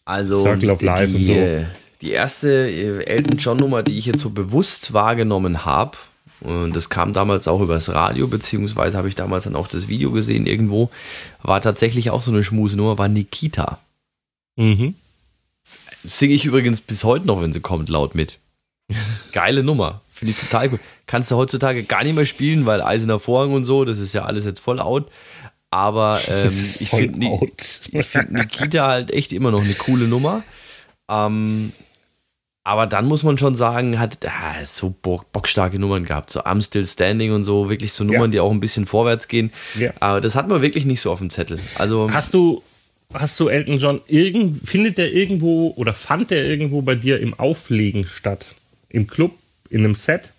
Also Circle of Life die, und so. äh, Die erste äh, Elton John Nummer, die ich jetzt so bewusst wahrgenommen habe, und das kam damals auch übers Radio, beziehungsweise habe ich damals dann auch das Video gesehen irgendwo, war tatsächlich auch so eine Schmusenummer, war Nikita. Mhm. Singe ich übrigens bis heute noch, wenn sie kommt, laut mit. Geile Nummer. Finde ich total cool. Kannst du heutzutage gar nicht mehr spielen, weil Eisener Vorhang und so, das ist ja alles jetzt voll out. Aber ähm, ich finde find Nikita halt echt immer noch eine coole Nummer. Ähm, aber dann muss man schon sagen, hat ah, so bockstarke Nummern gehabt, so I'm Still Standing und so, wirklich so Nummern, ja. die auch ein bisschen vorwärts gehen. Ja. Aber das hat man wirklich nicht so auf dem Zettel. Also hast du hast du Elton John irgend findet der irgendwo oder fand der irgendwo bei dir im Auflegen statt? Im Club, in einem Set?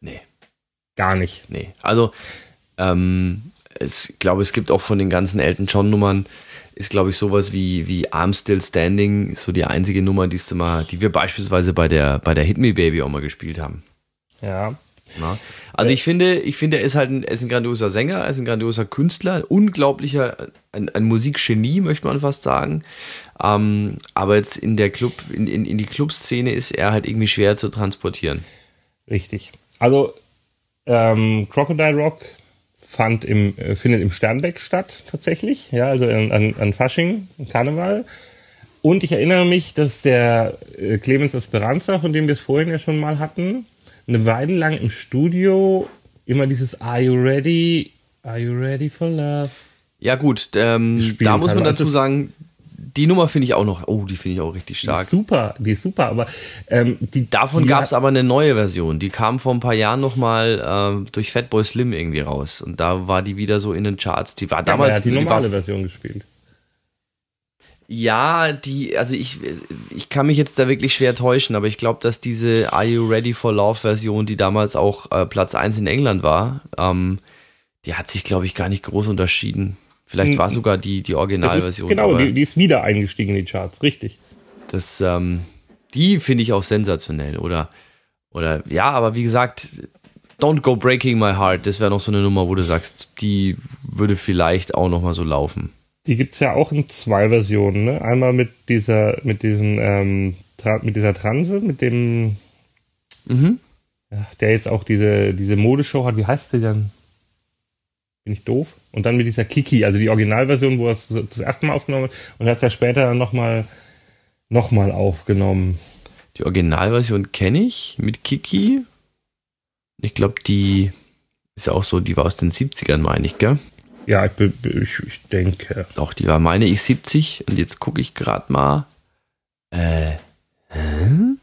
Nee. Gar nicht. Nee. Also ähm, ich glaube, es gibt auch von den ganzen Elton John Nummern ist, glaube ich, sowas wie, wie I'm Still Standing, so die einzige Nummer, die, mal, die wir beispielsweise bei der, bei der Hit Me Baby auch mal gespielt haben. Ja. Na? Also ich finde, ich finde, er ist halt ein, er ist ein grandioser Sänger, er ist ein grandioser Künstler, ein unglaublicher, ein, ein Musikgenie, möchte man fast sagen. Ähm, aber jetzt in der Club, in, in, in die Clubszene ist er halt irgendwie schwer zu transportieren. Richtig. Also ähm, Crocodile Rock fand im, äh, findet im Sternbeck statt, tatsächlich. Ja, also an, an Fasching, Karneval. Und ich erinnere mich, dass der äh, Clemens Esperanza, von dem wir es vorhin ja schon mal hatten, eine Weile lang im Studio immer dieses Are you ready? Are you ready for love? Ja, gut, ähm, da muss man dazu sagen, die Nummer finde ich auch noch, oh, die finde ich auch richtig stark. Die ist super, die ist super, aber ähm, die, davon gab es aber eine neue Version. Die kam vor ein paar Jahren nochmal äh, durch Fatboy Slim irgendwie raus. Und da war die wieder so in den Charts. Die war damals. Ja, hat die normale die war, Version gespielt. Ja, die, also ich, ich kann mich jetzt da wirklich schwer täuschen, aber ich glaube, dass diese Are You Ready for Love Version, die damals auch äh, Platz 1 in England war, ähm, die hat sich, glaube ich, gar nicht groß unterschieden. Vielleicht war sogar die, die Originalversion. Genau, die, die, ist wieder eingestiegen in die Charts, richtig. Das, ähm, die finde ich auch sensationell. Oder, oder ja, aber wie gesagt, Don't Go Breaking My Heart, das wäre noch so eine Nummer, wo du sagst, die würde vielleicht auch noch mal so laufen. Die gibt es ja auch in zwei Versionen, ne? Einmal mit dieser, mit diesen, ähm, mit dieser Transe, mit dem, mhm. ja, der jetzt auch diese, diese Modeshow hat. Wie heißt der denn? Bin ich doof? Und dann mit dieser Kiki, also die Originalversion, wo er es das erste Mal aufgenommen hat. Und hat es ja später dann nochmal noch mal aufgenommen. Die Originalversion kenne ich mit Kiki. Ich glaube, die ist ja auch so, die war aus den 70ern, meine ich, gell? Ja, ich, ich, ich denke. Doch, die war, meine ich, 70. Und jetzt gucke ich gerade mal. Äh. Hä?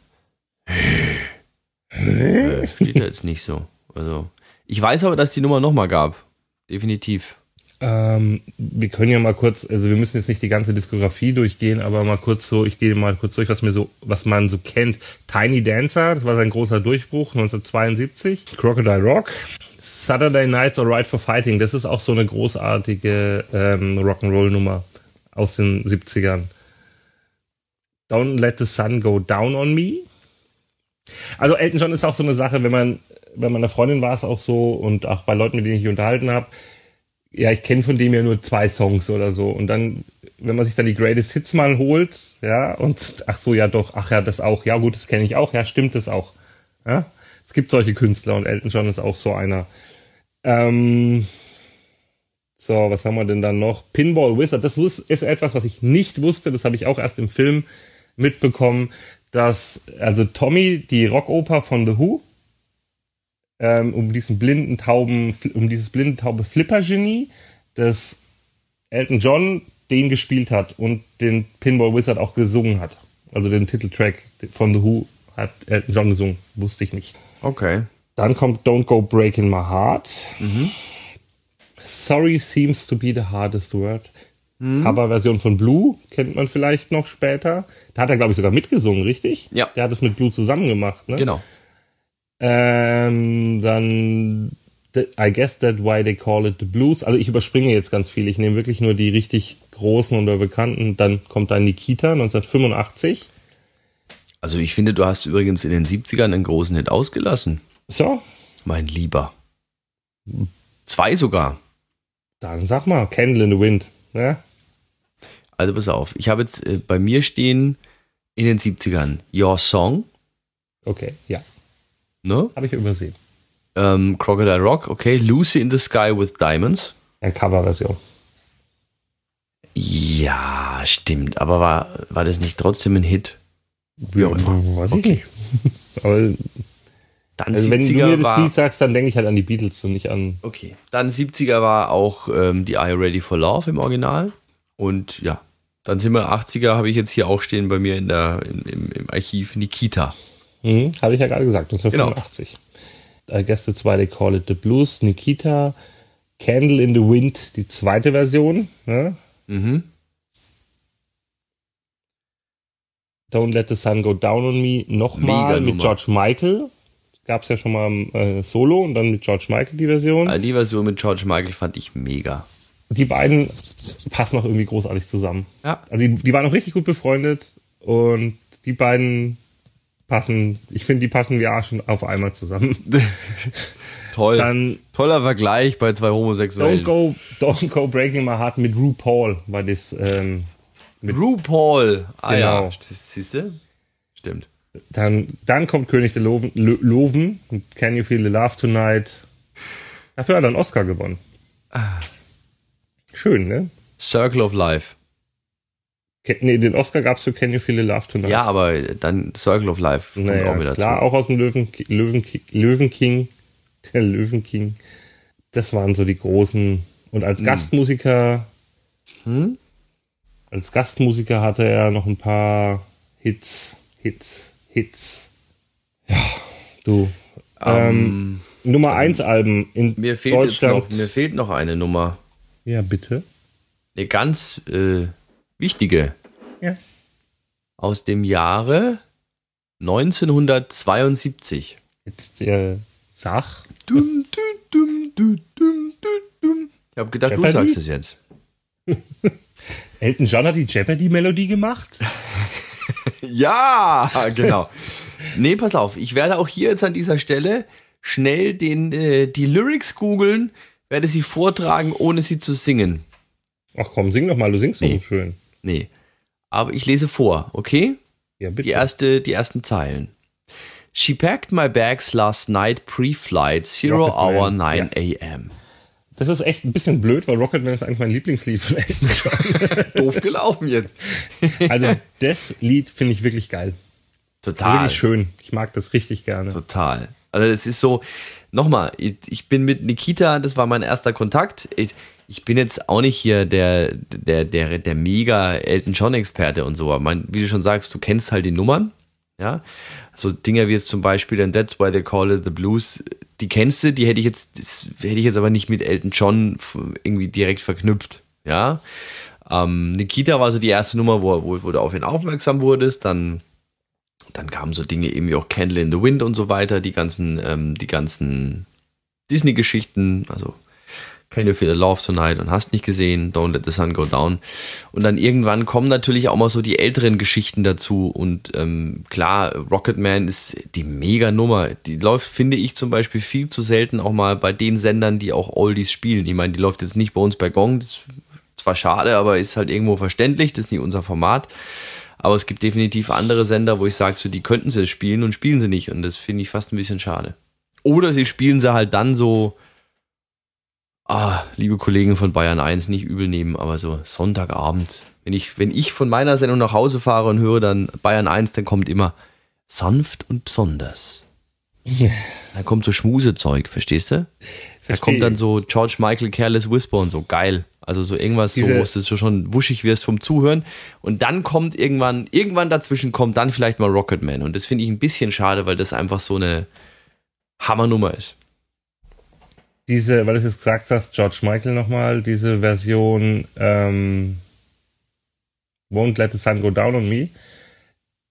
Äh, steht jetzt nicht so. Also, ich weiß aber, dass die Nummer nochmal gab definitiv. Ähm, wir können ja mal kurz, also wir müssen jetzt nicht die ganze Diskografie durchgehen, aber mal kurz so, ich gehe mal kurz durch, was mir so, was man so kennt. Tiny Dancer, das war sein großer Durchbruch 1972. Crocodile Rock. Saturday Nights Alright for Fighting, das ist auch so eine großartige ähm, Rock'n'Roll-Nummer aus den 70ern. Don't Let the Sun Go Down on Me. Also Elton John ist auch so eine Sache, wenn man bei meiner Freundin war es auch so und auch bei Leuten, mit denen ich mich unterhalten habe, ja, ich kenne von dem ja nur zwei Songs oder so. Und dann, wenn man sich dann die Greatest Hits mal holt, ja, und ach so, ja doch, ach ja, das auch, ja gut, das kenne ich auch, ja, stimmt das auch. Ja? Es gibt solche Künstler und Elton John ist auch so einer. Ähm, so, was haben wir denn dann noch? Pinball Wizard, das ist etwas, was ich nicht wusste, das habe ich auch erst im Film mitbekommen, dass, also Tommy, die Rockoper von The Who, ähm, um diesen blinden tauben, um dieses blinde taube Flipper-Genie, das Elton John den gespielt hat und den Pinball Wizard auch gesungen hat. Also den Titeltrack von The Who hat Elton John gesungen, wusste ich nicht. Okay. Dann kommt Don't Go Breaking My Heart. Mhm. Sorry seems to be the hardest word. Mhm. Coverversion von Blue kennt man vielleicht noch später. Da hat er, glaube ich, sogar mitgesungen, richtig? Ja. Der hat es mit Blue zusammen gemacht, ne? Genau. Ähm, dann I guess that why they call it the blues. Also ich überspringe jetzt ganz viel. Ich nehme wirklich nur die richtig großen oder bekannten. Dann kommt da Nikita 1985. Also ich finde, du hast übrigens in den 70ern einen großen Hit ausgelassen. So? Mein Lieber. Zwei sogar. Dann sag mal, Candle in the Wind. Ne? Also pass auf, ich habe jetzt äh, bei mir stehen in den 70ern Your Song. Okay, ja. Ne? Habe ich übersehen. Ähm, Crocodile Rock, okay. Lucy in the Sky with Diamonds. Eine Coverversion. Ja, stimmt. Aber war, war das nicht trotzdem ein Hit? Wie auch immer. Weiß okay. Aber dann also wenn du mir das Lied sagst, dann denke ich halt an die Beatles und nicht an. Okay. Dann 70er war auch ähm, die Are You Ready for Love im Original. Und ja, Dann sind wir 80er, habe ich jetzt hier auch stehen bei mir in der, im, im Archiv Nikita. Mhm, habe ich ja gerade gesagt, 1985. Genau. I guess that's why they call it the blues. Nikita, Candle in the Wind, die zweite Version. Ne? Mhm. Don't Let the Sun Go Down on Me nochmal mit George Michael. Gab es ja schon mal äh, Solo und dann mit George Michael die Version. Die Version mit George Michael fand ich mega. Die beiden passen auch irgendwie großartig zusammen. Ja. Also die, die waren auch richtig gut befreundet und die beiden passen, ich finde, die passen wie Arsch auf einmal zusammen. Toll. Dann, Toller Vergleich bei zwei Homosexuellen. Don't go, don't go breaking my heart mit RuPaul, weil das ähm, mit RuPaul. Ah genau. ja, siehst du? Stimmt. Dann, dann kommt König der Loven, Loven Can You Feel the Love Tonight. Dafür hat er einen Oscar gewonnen. Ah. Schön, ne? Circle of Life. Nee, den Oscar gab es für Can You Feel the Love Tonight. Ja, aber dann Circle of Life kommt naja, auch wieder klar, zu. auch aus dem Löwen, Löwen, Löwen King. Der Löwen King. Das waren so die großen. Und als hm. Gastmusiker hm? Als Gastmusiker hatte er noch ein paar Hits, Hits, Hits. Ja, du. Ähm, ähm, Nummer 1 also Alben in mir fehlt Deutschland. Noch, mir fehlt noch eine Nummer. Ja, bitte. Eine ganz äh, wichtige. Ja. Aus dem Jahre 1972. Jetzt äh, sag. Dum, dum, dum, ich habe gedacht, Jeopardy? du sagst es jetzt. Elton John hat die Jeopardy-Melodie gemacht? ja, genau. nee, pass auf, ich werde auch hier jetzt an dieser Stelle schnell den, äh, die Lyrics googeln, werde sie vortragen, ohne sie zu singen. Ach komm, sing doch mal, du singst nee. so schön. Nee, aber ich lese vor, okay? Ja, bitte. Die, erste, die ersten Zeilen. She packed my bags last night pre-flight, zero Rocket hour Man. 9 ja. a.m. Das ist echt ein bisschen blöd, weil Rocketman ist eigentlich mein Lieblingslied von Elton John. Doof gelaufen jetzt. also das Lied finde ich wirklich geil. Total. Wirklich schön. Ich mag das richtig gerne. Total. Also es ist so, nochmal, ich bin mit Nikita, das war mein erster Kontakt. Ich, ich bin jetzt auch nicht hier der, der, der, der mega Elton John-Experte und so, aber wie du schon sagst, du kennst halt die Nummern. Ja, so Dinge wie jetzt zum Beispiel, and that's why they call it the blues, die kennst du, die hätte ich jetzt, hätte ich jetzt aber nicht mit Elton John irgendwie direkt verknüpft. Ja. Ähm, Nikita war so die erste Nummer, wo, wo, wo du auf ihn aufmerksam wurdest. Dann, dann kamen so Dinge eben wie auch Candle in the Wind und so weiter, die ganzen, ähm, die ganzen Disney-Geschichten, also Can You Feel the Love Tonight und hast nicht gesehen, Don't Let the Sun Go Down. Und dann irgendwann kommen natürlich auch mal so die älteren Geschichten dazu. Und ähm, klar, Rocketman ist die mega Nummer. Die läuft, finde ich zum Beispiel, viel zu selten auch mal bei den Sendern, die auch Oldies spielen. Ich meine, die läuft jetzt nicht bei uns bei Gong. Das ist zwar schade, aber ist halt irgendwo verständlich. Das ist nicht unser Format. Aber es gibt definitiv andere Sender, wo ich sage, so, die könnten sie spielen und spielen sie nicht. Und das finde ich fast ein bisschen schade. Oder sie spielen sie halt dann so ah, liebe Kollegen von Bayern 1, nicht übel nehmen, aber so Sonntagabend, wenn ich, wenn ich von meiner Sendung nach Hause fahre und höre dann Bayern 1, dann kommt immer sanft und besonders. Da kommt so Schmusezeug, verstehst du? Da kommt dann so George Michael Careless Whisper und so, geil. Also so irgendwas, Diese so, wo du schon wuschig wirst vom Zuhören. Und dann kommt irgendwann, irgendwann dazwischen kommt dann vielleicht mal Rocketman. Und das finde ich ein bisschen schade, weil das einfach so eine Hammernummer ist diese, weil du es jetzt gesagt hast, George Michael nochmal, diese Version ähm, Won't Let the Sun Go Down on Me.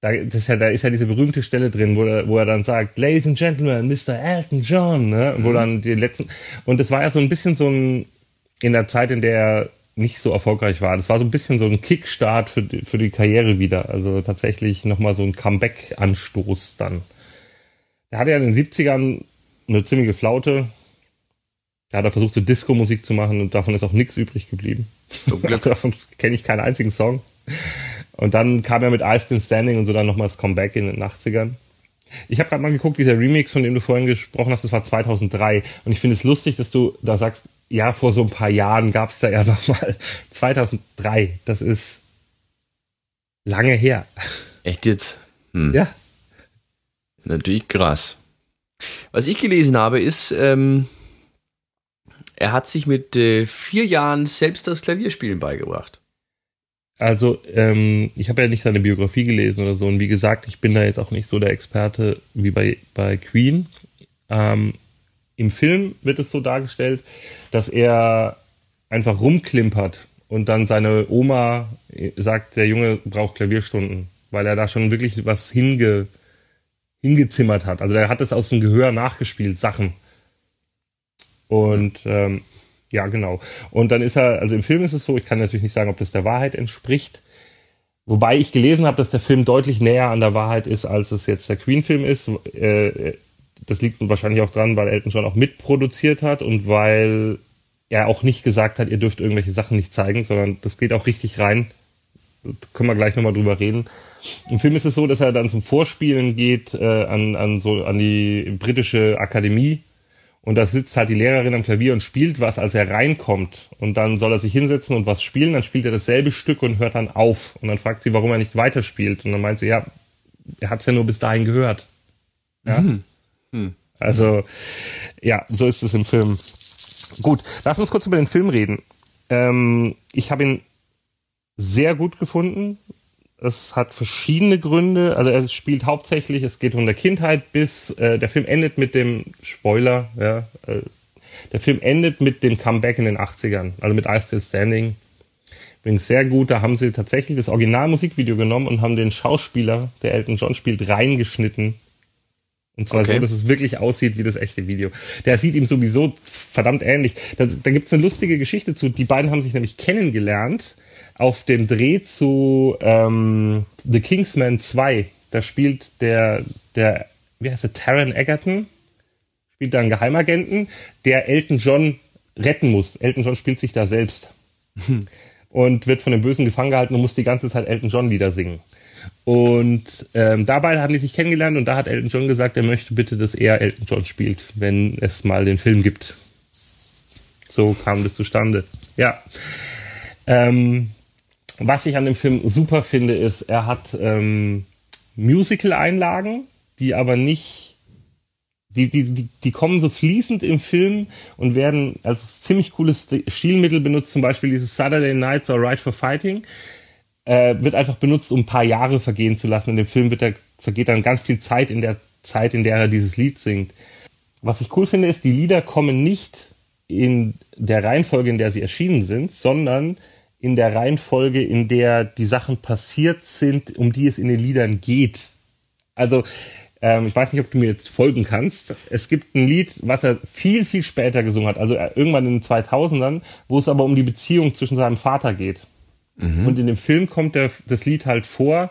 Da, ist ja, da ist ja diese berühmte Stelle drin, wo er, wo er dann sagt, Ladies and Gentlemen, Mr. Elton John, ne? Mhm. wo dann die letzten, und das war ja so ein bisschen so ein, in der Zeit, in der er nicht so erfolgreich war. Das war so ein bisschen so ein Kickstart für die, für die Karriere wieder. Also tatsächlich nochmal so ein Comeback-Anstoß dann. Er hatte ja in den 70ern eine ziemliche Flaute, da hat er versucht, so Disco-Musik zu machen und davon ist auch nichts übrig geblieben. So also davon kenne ich keinen einzigen Song. Und dann kam er mit I Still Standing und so dann nochmal das Comeback in den 80ern. Ich habe gerade mal geguckt, dieser Remix, von dem du vorhin gesprochen hast, das war 2003. Und ich finde es lustig, dass du da sagst, ja, vor so ein paar Jahren gab es da ja nochmal 2003. Das ist lange her. Echt jetzt? Hm. Ja. Natürlich krass. Was ich gelesen habe, ist, ähm, er hat sich mit äh, vier Jahren selbst das Klavierspielen beigebracht. Also, ähm, ich habe ja nicht seine Biografie gelesen oder so. Und wie gesagt, ich bin da jetzt auch nicht so der Experte wie bei, bei Queen. Ähm, Im Film wird es so dargestellt, dass er einfach rumklimpert und dann seine Oma sagt, der Junge braucht Klavierstunden, weil er da schon wirklich was hinge, hingezimmert hat. Also er hat es aus dem Gehör nachgespielt, Sachen. Und ähm, ja, genau. Und dann ist er, also im Film ist es so, ich kann natürlich nicht sagen, ob das der Wahrheit entspricht. Wobei ich gelesen habe, dass der Film deutlich näher an der Wahrheit ist, als es jetzt der Queen-Film ist. Äh, das liegt wahrscheinlich auch dran, weil Elton John auch mitproduziert hat und weil er auch nicht gesagt hat, ihr dürft irgendwelche Sachen nicht zeigen, sondern das geht auch richtig rein. Da können wir gleich nochmal drüber reden. Im Film ist es so, dass er dann zum Vorspielen geht äh, an, an, so, an die britische Akademie und da sitzt halt die Lehrerin am Klavier und spielt was, als er reinkommt. Und dann soll er sich hinsetzen und was spielen. Dann spielt er dasselbe Stück und hört dann auf. Und dann fragt sie, warum er nicht weiterspielt. Und dann meint sie, ja, er hat es ja nur bis dahin gehört. Ja? Hm. Hm. Also, ja, so ist es im Film. Gut, lass uns kurz über den Film reden. Ähm, ich habe ihn sehr gut gefunden. Es hat verschiedene Gründe. Also er spielt hauptsächlich, es geht um der Kindheit bis äh, der Film endet mit dem Spoiler, ja. Äh, der Film endet mit dem Comeback in den 80ern, also mit I Still Standing. Übrigens sehr gut, da haben sie tatsächlich das Originalmusikvideo genommen und haben den Schauspieler, der Elton John spielt, reingeschnitten. Und zwar okay. so, dass es wirklich aussieht wie das echte Video. Der sieht ihm sowieso verdammt ähnlich. Da, da gibt es eine lustige Geschichte zu. Die beiden haben sich nämlich kennengelernt auf dem Dreh zu ähm, The Kingsman 2. Da spielt der, der, wie heißt der, Taron Egerton, spielt da einen Geheimagenten, der Elton John retten muss. Elton John spielt sich da selbst. Hm. Und wird von dem Bösen gefangen gehalten und muss die ganze Zeit Elton John Lieder singen. Und ähm, dabei haben die sich kennengelernt und da hat Elton John gesagt, er möchte bitte, dass er Elton John spielt, wenn es mal den Film gibt. So kam das zustande. Ja. Ähm, was ich an dem Film super finde, ist, er hat ähm, Musical-Einlagen, die aber nicht, die, die, die, die kommen so fließend im Film und werden als ziemlich cooles Stilmittel benutzt, zum Beispiel dieses Saturday Nights or Right for Fighting, äh, wird einfach benutzt, um ein paar Jahre vergehen zu lassen. In dem Film wird er, vergeht dann ganz viel Zeit in der Zeit, in der er dieses Lied singt. Was ich cool finde, ist, die Lieder kommen nicht in der Reihenfolge, in der sie erschienen sind, sondern in der Reihenfolge, in der die Sachen passiert sind, um die es in den Liedern geht. Also, ähm, ich weiß nicht, ob du mir jetzt folgen kannst. Es gibt ein Lied, was er viel, viel später gesungen hat, also äh, irgendwann in den 2000ern, wo es aber um die Beziehung zwischen seinem Vater geht. Mhm. Und in dem Film kommt der, das Lied halt vor,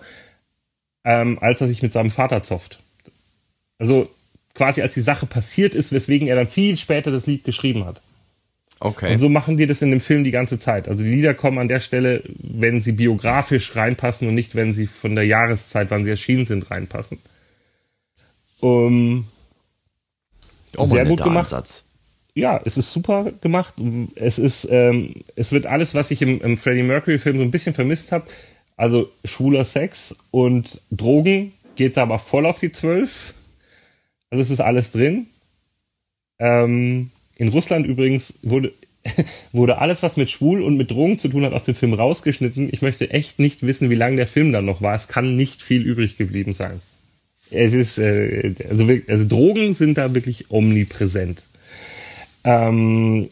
ähm, als er sich mit seinem Vater zofft. Also quasi als die Sache passiert ist, weswegen er dann viel später das Lied geschrieben hat. Okay. Und so machen die das in dem Film die ganze Zeit. Also die Lieder kommen an der Stelle, wenn sie biografisch reinpassen und nicht, wenn sie von der Jahreszeit, wann sie erschienen sind, reinpassen. Um, oh, sehr gut gemacht. Ansatz. Ja, es ist super gemacht. Es ist, ähm, es wird alles, was ich im, im Freddie Mercury Film so ein bisschen vermisst habe. Also schwuler Sex und Drogen geht da aber voll auf die Zwölf. Also es ist alles drin. Ähm, in Russland übrigens wurde, wurde alles, was mit Schwul und mit Drogen zu tun hat, aus dem Film rausgeschnitten. Ich möchte echt nicht wissen, wie lange der Film dann noch war. Es kann nicht viel übrig geblieben sein. Es ist, äh, also, also Drogen sind da wirklich omnipräsent. Ähm,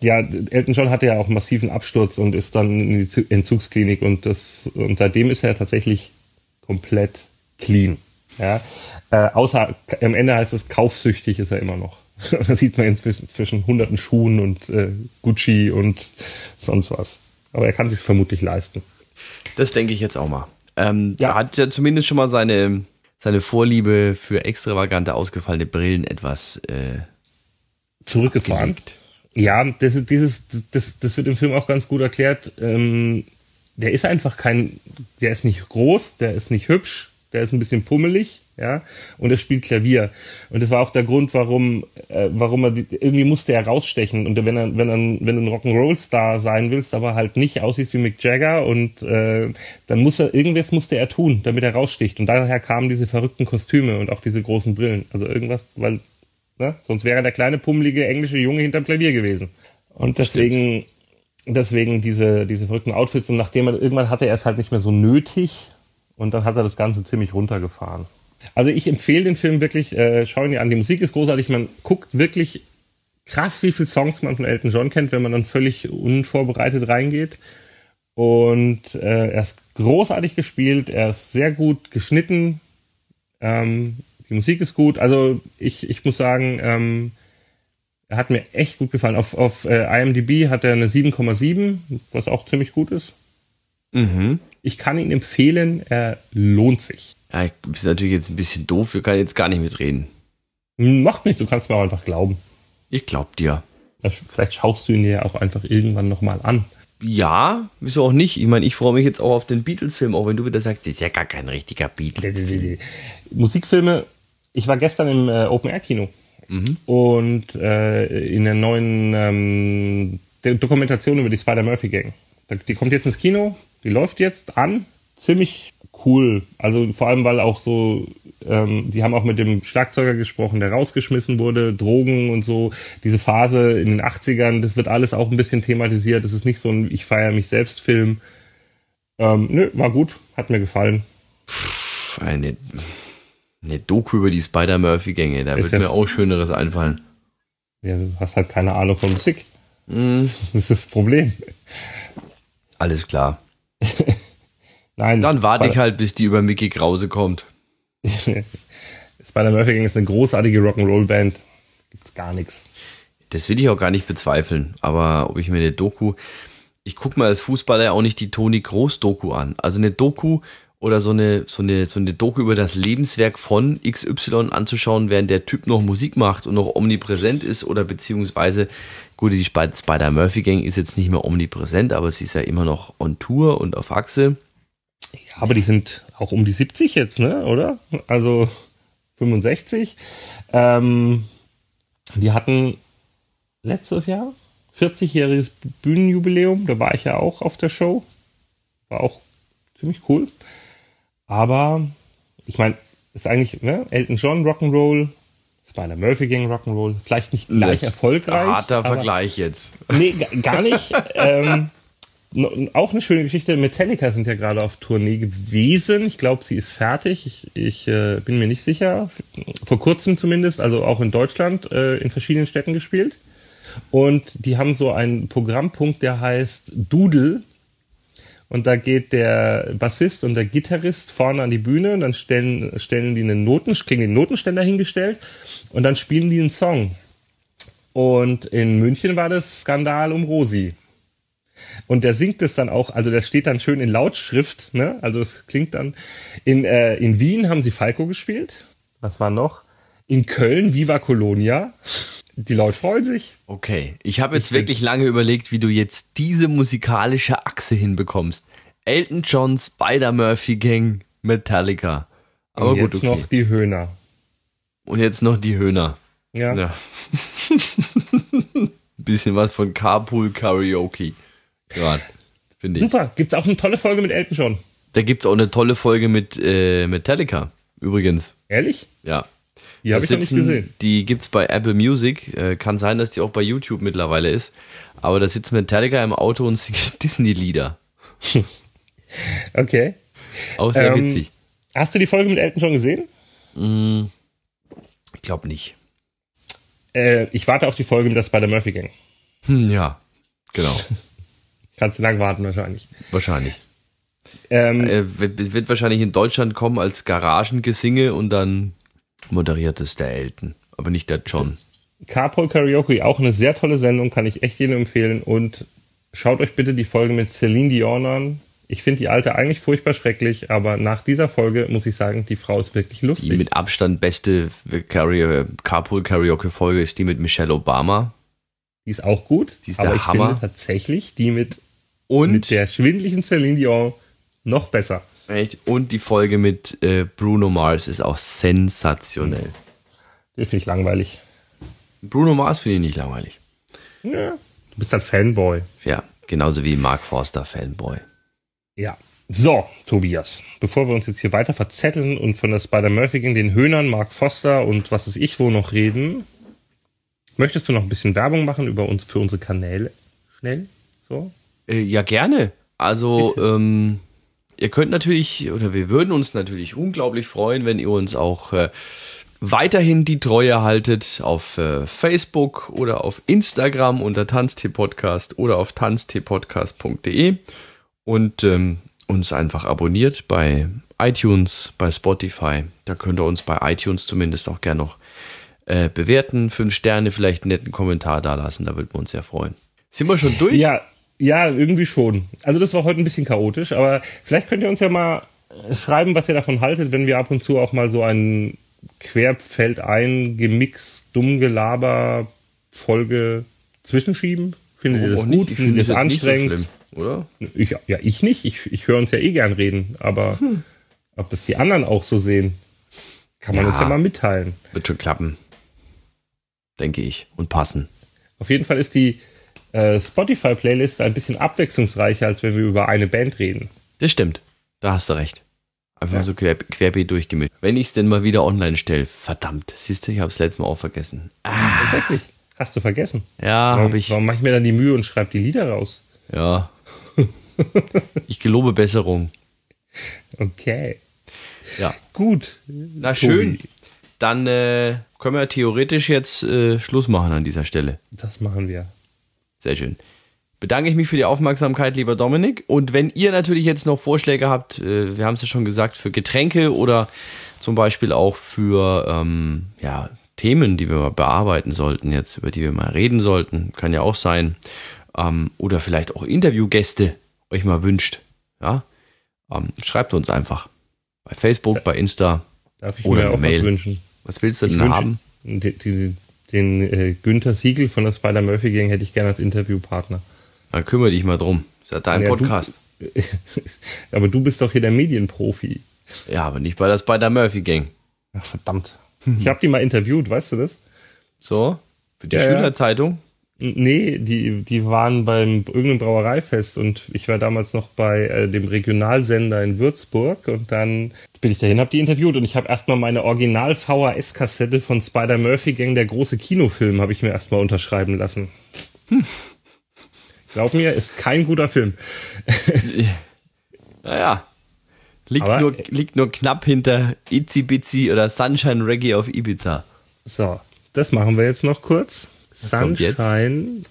ja, Elton John hatte ja auch einen massiven Absturz und ist dann in die Entzugsklinik und das und seitdem ist er tatsächlich komplett clean. Ja, äh, außer am Ende heißt es kaufsüchtig ist er immer noch. da sieht man inzwischen zwischen hunderten Schuhen und äh, Gucci und sonst was. Aber er kann sich vermutlich leisten. Das denke ich jetzt auch mal. Ähm, ja. Er hat ja zumindest schon mal seine, seine Vorliebe für extravagante, ausgefallene Brillen etwas äh, zurückgefahren. Abgelegt. Ja, das, ist, dieses, das, das wird im Film auch ganz gut erklärt. Ähm, der ist einfach kein, der ist nicht groß, der ist nicht hübsch, der ist ein bisschen pummelig ja, und er spielt Klavier. Und das war auch der Grund, warum, äh, warum er die, irgendwie musste er rausstechen. Und wenn er, wenn er, wenn du ein Rock'n'Roll-Star sein willst, aber halt nicht aussiehst wie Mick Jagger und äh, dann muss er, irgendwas musste er tun, damit er raussticht. Und daher kamen diese verrückten Kostüme und auch diese großen Brillen. Also irgendwas, weil, ne, sonst wäre der kleine, pummelige englische Junge hinterm Klavier gewesen. Und deswegen deswegen diese, diese verrückten Outfits und nachdem er irgendwann hatte er es halt nicht mehr so nötig und dann hat er das Ganze ziemlich runtergefahren. Also ich empfehle den Film wirklich, äh, schau ihn dir an. Die Musik ist großartig, man guckt wirklich krass, wie viele Songs man von Elton John kennt, wenn man dann völlig unvorbereitet reingeht. Und äh, er ist großartig gespielt, er ist sehr gut geschnitten, ähm, die Musik ist gut. Also ich, ich muss sagen, ähm, er hat mir echt gut gefallen. Auf, auf äh, IMDb hat er eine 7,7, was auch ziemlich gut ist. Mhm. Ich kann ihn empfehlen, er lohnt sich. Ja, ich bin natürlich jetzt ein bisschen doof, wir können jetzt gar nicht mitreden. Macht nichts, du kannst mir auch einfach glauben. Ich glaub dir. Vielleicht schaust du ihn dir ja auch einfach irgendwann nochmal an. Ja, wieso auch nicht? Ich meine, ich freue mich jetzt auch auf den Beatles-Film, auch wenn du wieder sagst, das ist ja gar kein richtiger Beatles. Musikfilme, ich war gestern im äh, Open-Air-Kino mhm. und äh, in der neuen ähm, Dokumentation über die Spider-Murphy-Gang. Die kommt jetzt ins Kino, die läuft jetzt an, ziemlich cool. Also vor allem, weil auch so, ähm, die haben auch mit dem Schlagzeuger gesprochen, der rausgeschmissen wurde, Drogen und so. Diese Phase in den 80ern, das wird alles auch ein bisschen thematisiert. Das ist nicht so ein Ich feiere mich selbst Film. Ähm, nö, war gut, hat mir gefallen. Eine, eine Doku über die Spider-Murphy-Gänge, da wird ja, mir auch Schöneres einfallen. Ja, du hast halt keine Ahnung von Musik. Mm. Das ist das Problem. Alles klar. Nein. Dann warte ich halt, bis die über Mickey Krause kommt. Spider-Murphy Gang ist eine großartige Rock'n'Roll-Band. Gibt's gar nichts. Das will ich auch gar nicht bezweifeln. Aber ob ich mir eine Doku. Ich gucke mir als Fußballer auch nicht die Toni Groß-Doku an. Also eine Doku oder so eine, so, eine, so eine Doku über das Lebenswerk von XY anzuschauen, während der Typ noch Musik macht und noch omnipräsent ist oder beziehungsweise, gut, die Spider-Murphy-Gang ist jetzt nicht mehr omnipräsent, aber sie ist ja immer noch on Tour und auf Achse. Ja, aber die sind auch um die 70 jetzt, ne? Oder? Also 65. Ähm, die hatten letztes Jahr 40-jähriges Bühnenjubiläum. Da war ich ja auch auf der Show. War auch ziemlich cool. Aber ich meine, ist eigentlich ne? Elton John Rock'n'Roll, Spider Murphy Gang Rock'n'Roll, vielleicht nicht gleich das erfolgreich. Harter Vergleich jetzt. Nee, gar nicht. ähm, auch eine schöne Geschichte. Metallica sind ja gerade auf Tournee gewesen. Ich glaube, sie ist fertig. Ich, ich äh, bin mir nicht sicher. Vor kurzem zumindest, also auch in Deutschland, äh, in verschiedenen Städten gespielt. Und die haben so einen Programmpunkt, der heißt Doodle. Und da geht der Bassist und der Gitarrist vorne an die Bühne und dann stellen, stellen die einen Noten, kriegen den Notenständer hingestellt und dann spielen die einen Song. Und in München war das Skandal um Rosi. Und der singt es dann auch, also der steht dann schön in Lautschrift, ne? Also es klingt dann. In, äh, in Wien haben sie Falco gespielt. Was war noch? In Köln Viva Colonia. Die Leute freuen sich. Okay, ich habe jetzt ich wirklich lange überlegt, wie du jetzt diese musikalische Achse hinbekommst. Elton John, Spider-Murphy Gang, Metallica. Aber Und jetzt gut, okay. noch die Höhner. Und jetzt noch die Höhner. Ja. ja. Bisschen was von Carpool Karaoke. Gerade, finde ich. Super, gibt es auch eine tolle Folge mit Elton John. Da gibt es auch eine tolle Folge mit äh, Metallica, übrigens. Ehrlich? Ja. Die habe ich noch nicht gesehen. Die gibt es bei Apple Music. Äh, kann sein, dass die auch bei YouTube mittlerweile ist. Aber da sitzt Metallica im Auto und singt Disney-Lieder. okay. Auch sehr ähm, witzig. Hast du die Folge mit Elton John gesehen? Mm, ich glaube nicht. Äh, ich warte auf die Folge mit der Spider-Murphy Gang. Hm, ja, genau. Kannst du lang warten wahrscheinlich. Wahrscheinlich. Ähm, äh, es wird wahrscheinlich in Deutschland kommen als Garagengesinge und dann moderiert es der Elton, aber nicht der John. Carpool Karaoke, auch eine sehr tolle Sendung, kann ich echt jedem empfehlen. Und schaut euch bitte die Folge mit Celine Dion an. Ich finde die alte eigentlich furchtbar schrecklich, aber nach dieser Folge muss ich sagen, die Frau ist wirklich lustig. Die mit Abstand beste Carpool Karaoke Folge ist die mit Michelle Obama. Die ist auch gut. Die ist aber ich Hammer. finde tatsächlich die mit, und mit der schwindlichen Celine Dion noch besser. Echt? Und die Folge mit äh, Bruno Mars ist auch sensationell. Die finde ich langweilig. Bruno Mars finde ich nicht langweilig. Ja, du bist halt Fanboy. Ja, genauso wie Mark Forster Fanboy. Ja. So, Tobias, bevor wir uns jetzt hier weiter verzetteln und von der Spider-Murphy in den Höhnern, Mark Foster und was ist ich wo noch reden, Möchtest du noch ein bisschen Werbung machen über uns für unsere Kanäle? Schnell? So? Äh, ja, gerne. Also, ähm, ihr könnt natürlich, oder wir würden uns natürlich unglaublich freuen, wenn ihr uns auch äh, weiterhin die Treue haltet auf äh, Facebook oder auf Instagram unter Tanztee-Podcast oder auf tanzteepodcast.de und ähm, uns einfach abonniert bei iTunes, bei Spotify. Da könnt ihr uns bei iTunes zumindest auch gerne noch äh, bewerten. Fünf Sterne, vielleicht einen netten Kommentar da lassen, da würden wir uns sehr freuen. Sind wir schon durch? Ja, ja, irgendwie schon. Also das war heute ein bisschen chaotisch, aber vielleicht könnt ihr uns ja mal schreiben, was ihr davon haltet, wenn wir ab und zu auch mal so einen querfeld ein, Gemix, Dummgelaber, Folge zwischenschieben? Findet oh, ihr das gut? Nicht. Findet ihr das anstrengend? So oder? Ich, ja, ich nicht. Ich, ich höre uns ja eh gern reden. Aber hm. ob das die anderen auch so sehen, kann man ja, uns ja mal mitteilen. Wird schon klappen. Denke ich. Und passen. Auf jeden Fall ist die äh, Spotify-Playlist ein bisschen abwechslungsreicher, als wenn wir über eine Band reden. Das stimmt. Da hast du recht. Einfach ja. so quer, querbeet durchgemischt. Wenn ich es denn mal wieder online stelle, verdammt, siehst du, ich habe es letztes Mal auch vergessen. Ah. Tatsächlich. Hast du vergessen? Ja, habe ich. Warum mache ich mir dann die Mühe und schreibe die Lieder raus? Ja. ich gelobe Besserung. Okay. Ja. Gut. Na schön. Dann äh, können wir theoretisch jetzt äh, Schluss machen an dieser Stelle. Das machen wir. Sehr schön bedanke ich mich für die Aufmerksamkeit, lieber Dominik. Und wenn ihr natürlich jetzt noch Vorschläge habt, äh, wir haben es ja schon gesagt, für Getränke oder zum Beispiel auch für ähm, ja, Themen, die wir mal bearbeiten sollten, jetzt über die wir mal reden sollten, kann ja auch sein. Ähm, oder vielleicht auch Interviewgäste euch mal wünscht, ja, ähm, schreibt uns einfach. Bei Facebook, bei Insta Darf ich oder mir auch Mail. was wünschen? Was willst du denn haben? Den, den, den äh, Günther Siegel von der Spider-Murphy-Gang hätte ich gerne als Interviewpartner. Dann kümmere dich mal drum. Das ist ja dein ja, Podcast. Du, aber du bist doch hier der Medienprofi. Ja, aber nicht bei der Spider-Murphy Gang. Ach, verdammt. Ich habe die mal interviewt, weißt du das? So? Für die ja, Schülerzeitung? Nee, die, die waren beim irgendeinem Brauereifest und ich war damals noch bei äh, dem Regionalsender in Würzburg und dann bin ich dahin, habe die interviewt und ich habe erstmal meine Original VHS-Kassette von Spider-Murphy Gang, der große Kinofilm, habe ich mir erstmal unterschreiben lassen. Hm. Glaub mir, ist kein guter Film. naja. Liegt, Aber, nur, liegt nur knapp hinter Itzy Bitsy oder Sunshine Reggae auf Ibiza. So, das machen wir jetzt noch kurz. Sunshine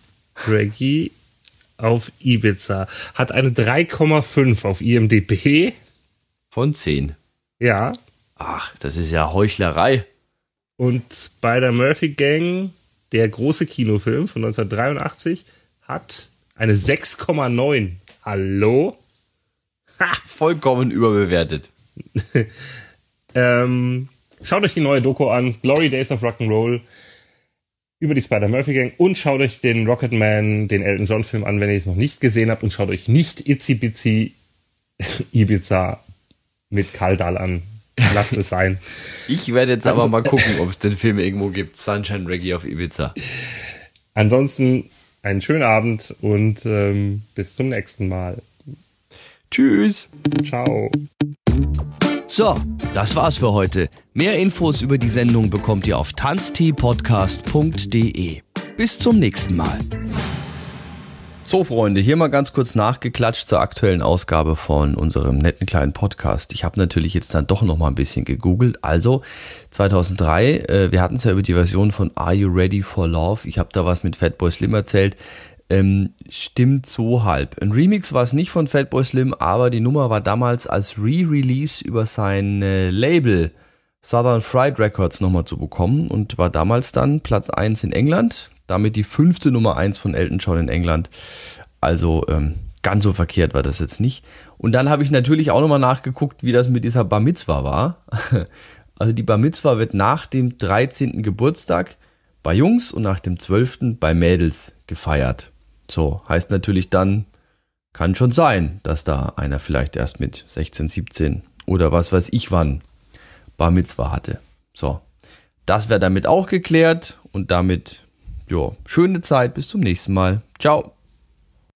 Reggae auf Ibiza hat eine 3,5 auf IMDb. Von 10. Ja. Ach, das ist ja Heuchlerei. Und bei der Murphy Gang, der große Kinofilm von 1983, hat eine 6,9. Hallo? Ha, vollkommen überbewertet. ähm, schaut euch die neue Doku an, Glory Days of Rock'n'Roll, über die Spider-Murphy Gang und schaut euch den Rocketman, den Elton John Film an, wenn ihr es noch nicht gesehen habt und schaut euch nicht Itzy Bitsy Ibiza mit Kaldal an. Lasst es sein. Ich werde jetzt aber mal gucken, ob es den Film irgendwo gibt. Sunshine Reggae auf Ibiza. Ansonsten einen schönen Abend und ähm, bis zum nächsten Mal. Tschüss. Ciao. So, das war's für heute. Mehr Infos über die Sendung bekommt ihr auf tanzteepodcast.de. Bis zum nächsten Mal. So, Freunde, hier mal ganz kurz nachgeklatscht zur aktuellen Ausgabe von unserem netten kleinen Podcast. Ich habe natürlich jetzt dann doch noch mal ein bisschen gegoogelt. Also 2003, äh, wir hatten es ja über die Version von Are You Ready for Love? Ich habe da was mit Fatboy Slim erzählt. Ähm, stimmt so halb. Ein Remix war es nicht von Fatboy Slim, aber die Nummer war damals als Re-Release über sein äh, Label Southern Fried Records nochmal zu bekommen und war damals dann Platz 1 in England, damit die fünfte Nummer 1 von Elton John in England. Also ähm, ganz so verkehrt war das jetzt nicht. Und dann habe ich natürlich auch nochmal nachgeguckt, wie das mit dieser Bar Mitzwa war. Also die Bar Mitzwa wird nach dem 13. Geburtstag bei Jungs und nach dem 12. bei Mädels gefeiert. So, heißt natürlich dann, kann schon sein, dass da einer vielleicht erst mit 16, 17 oder was weiß ich wann Bar Mitzwa hatte. So, das wäre damit auch geklärt und damit ja, schöne Zeit, bis zum nächsten Mal. Ciao.